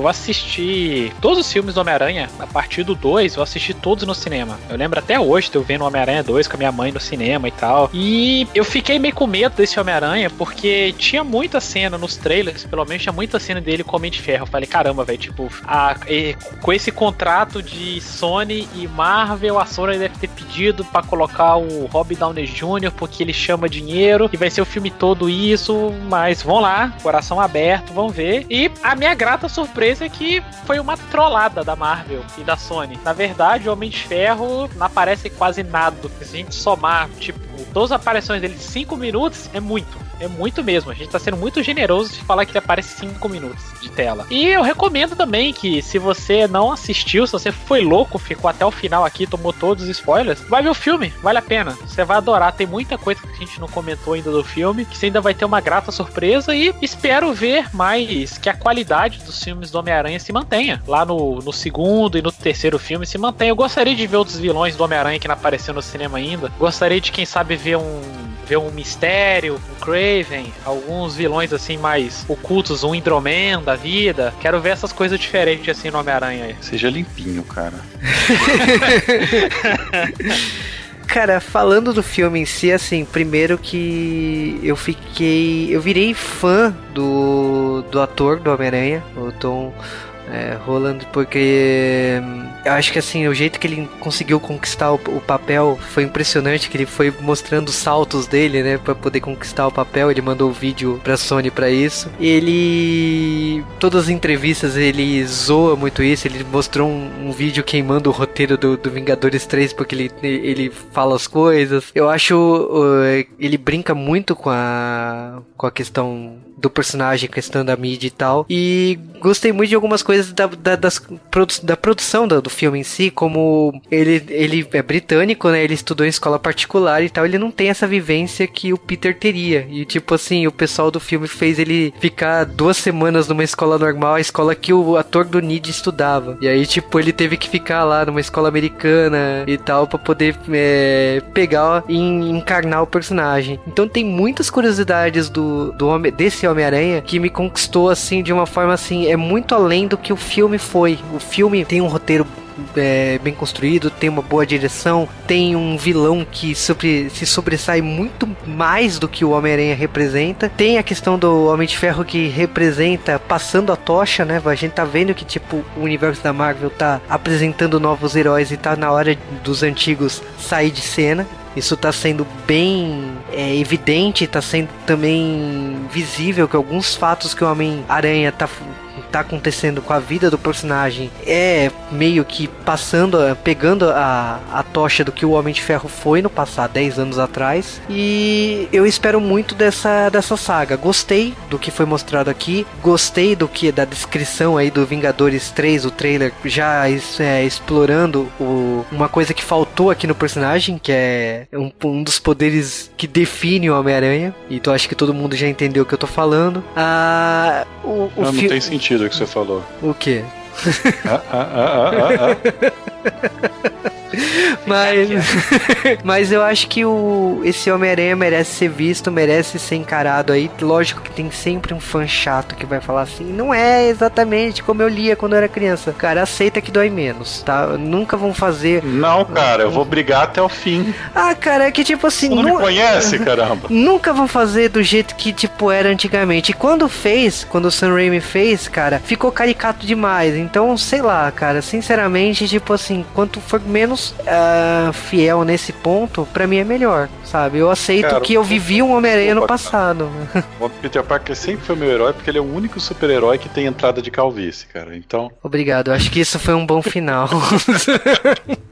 Eu assisti todos os filmes do Homem-Aranha, a partir do 2, eu assisti todos no cinema. Eu lembro até hoje de eu vendo Homem-Aranha 2 com a minha mãe no cinema e tal. E eu fiquei meio com medo desse Homem-Aranha, porque tinha muita cena nos trailers, pelo menos tinha muita cena dele com Homem de Ferro. Eu falei, caramba, velho, tipo, a- e- com esse contrato de Sony e Marvel, a Sony deve ter pedido pra colocar o Rob Downey Jr., porque ele chama dinheiro, e vai ser o filme todo isso, mas vão lá, coração aberto, vão ver. E a minha grata surpresa é que foi uma trollada da Marvel e da Sony. Na verdade, o Homem de Ferro não aparece quase nada. Se a gente somar, tipo, todas as aparições dele de 5 minutos, é muito. É muito mesmo. A gente tá sendo muito generoso de falar que ele aparece 5 minutos de tela. E eu recomendo também que se você não assistiu, se você foi louco, ficou até o final aqui, tomou todos os spoilers, vai ver o filme, vale a pena. Você vai adorar. Tem muita coisa que a gente não comentou ainda do filme, que você ainda vai ter uma grata surpresa e espero ver mais que a qualidade dos filmes do Homem-Aranha se mantenha. Lá no, no segundo e no terceiro filme se mantenha. Eu gostaria de ver outros vilões do Homem-Aranha que não apareceu no cinema ainda. Gostaria de, quem sabe, ver um ver um mistério, um Craven, alguns vilões assim mais ocultos, um Hidroman da vida. Quero ver essas coisas diferentes assim no Homem-Aranha aí. Seja limpinho, cara. Cara, falando do filme em si, assim, primeiro que eu fiquei. Eu virei fã do, do ator do Homem-Aranha, o Tom é, Roland, porque hum, eu acho que assim, o jeito que ele conseguiu conquistar o, o, papel foi impressionante, que ele foi mostrando os saltos dele, né, para poder conquistar o papel. Ele mandou o vídeo pra Sony para isso. Ele todas as entrevistas ele zoa muito isso, ele mostrou um, um vídeo queimando o roteiro do, do, Vingadores 3 porque ele, ele fala as coisas. Eu acho uh, ele brinca muito com a com a questão do personagem, questão da mídia e tal. E gostei muito de algumas coisas da, da, das, da produção do, do, filme em si, como ele, ele é britânico, né? Ele estudou em escola particular e tal. Ele não tem essa vivência que o Peter teria. E tipo assim, o pessoal do filme fez ele ficar duas semanas numa escola normal, a escola que o ator do Nid estudava. E aí, tipo, ele teve que ficar lá numa escola americana e tal, para poder é, pegar e encarnar o personagem. Então tem muitas curiosidades do, do homem, desse Homem-Aranha que me conquistou assim de uma forma assim, é muito além do que o filme foi. O filme tem um roteiro é, bem construído, tem uma boa direção, tem um vilão que sobre, se sobressai muito mais do que o Homem-Aranha representa. Tem a questão do Homem de Ferro que representa passando a tocha, né? A gente tá vendo que tipo o universo da Marvel tá apresentando novos heróis e tá na hora dos antigos sair de cena. Isso está sendo bem é, evidente, está sendo também visível que alguns fatos que o Homem-Aranha está tá acontecendo com a vida do personagem é meio que passando, pegando a, a tocha do que o Homem de Ferro foi no passado, 10 anos atrás. E eu espero muito dessa, dessa saga. Gostei do que foi mostrado aqui, gostei do que da descrição aí do Vingadores 3, o trailer já é, explorando o, uma coisa que faltou aqui no personagem, que é um, um dos poderes que define o Homem-Aranha. Então acho que todo mundo já entendeu o que eu tô falando. Ah, o, o não, não tem sentido sentido o que você falou. O quê? Ah, ah, ah, ah, ah. mas, mas eu acho que o, esse Homem-Aranha merece ser visto, merece ser encarado aí. Lógico que tem sempre um fã chato que vai falar assim: não é exatamente como eu lia quando eu era criança. Cara, aceita que dói menos, tá? Nunca vão fazer. Não, cara, eu vou brigar até o fim. Ah, cara, é que tipo assim. Não nu... me conhece, caramba. Nunca vão fazer do jeito que, tipo, era antigamente. E quando fez, quando o Sam Raimi fez, cara, ficou caricato demais. Então, sei lá, cara, sinceramente, tipo assim, quanto for menos uh, fiel nesse ponto, para mim é melhor, sabe? Eu aceito Cara, que eu vivi um Homem-Aranha no passado. O Peter Parker sempre foi meu herói porque ele é o único super-herói que tem entrada de calvície, cara. Então. Obrigado, eu acho que isso foi um bom final.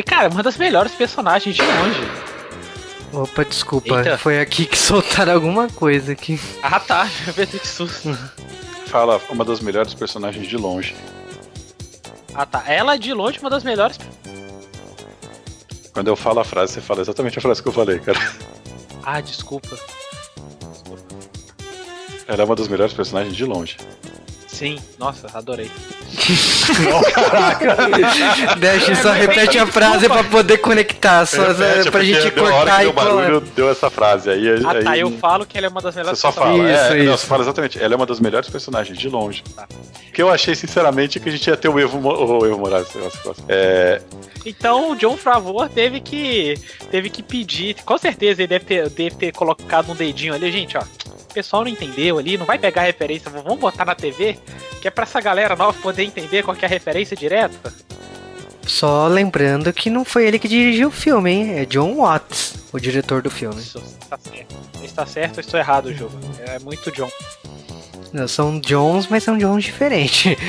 Falei, cara, uma das melhores personagens de longe. Opa, desculpa, Eita. foi aqui que soltaram alguma coisa aqui. Ah tá, eu pensei que susto. Fala, uma das melhores personagens de longe. Ah tá, ela de longe uma das melhores. Quando eu falo a frase, você fala exatamente a frase que eu falei, cara. Ah, desculpa. desculpa. Ela é uma das melhores personagens de longe. Sim, nossa, adorei. caraca. Deixa, só repete a frase pra poder conectar, só repete, pra gente cortar e barulho deu essa frase aí. Ah, aí, tá, eu falo que ela é uma das melhores Você só fala, isso, é, isso. Não, você fala exatamente, ela é uma das melhores personagens, de longe. Tá. Que eu achei, sinceramente, que a gente ia ter o Evo, o Evo Morales. É... Então o John Favor teve que teve que pedir, com certeza ele deve ter, deve ter colocado um dedinho ali, gente, ó o pessoal não entendeu ali, não vai pegar a referência, vamos botar na TV, que é pra essa galera nova poder entender qual é a referência direta. Só lembrando que não foi ele que dirigiu o filme, hein? É John Watts. o diretor do filme. Isso, tá certo. Está certo ou estou errado jogo? É muito John. Não, são Johns, mas são Johns diferentes.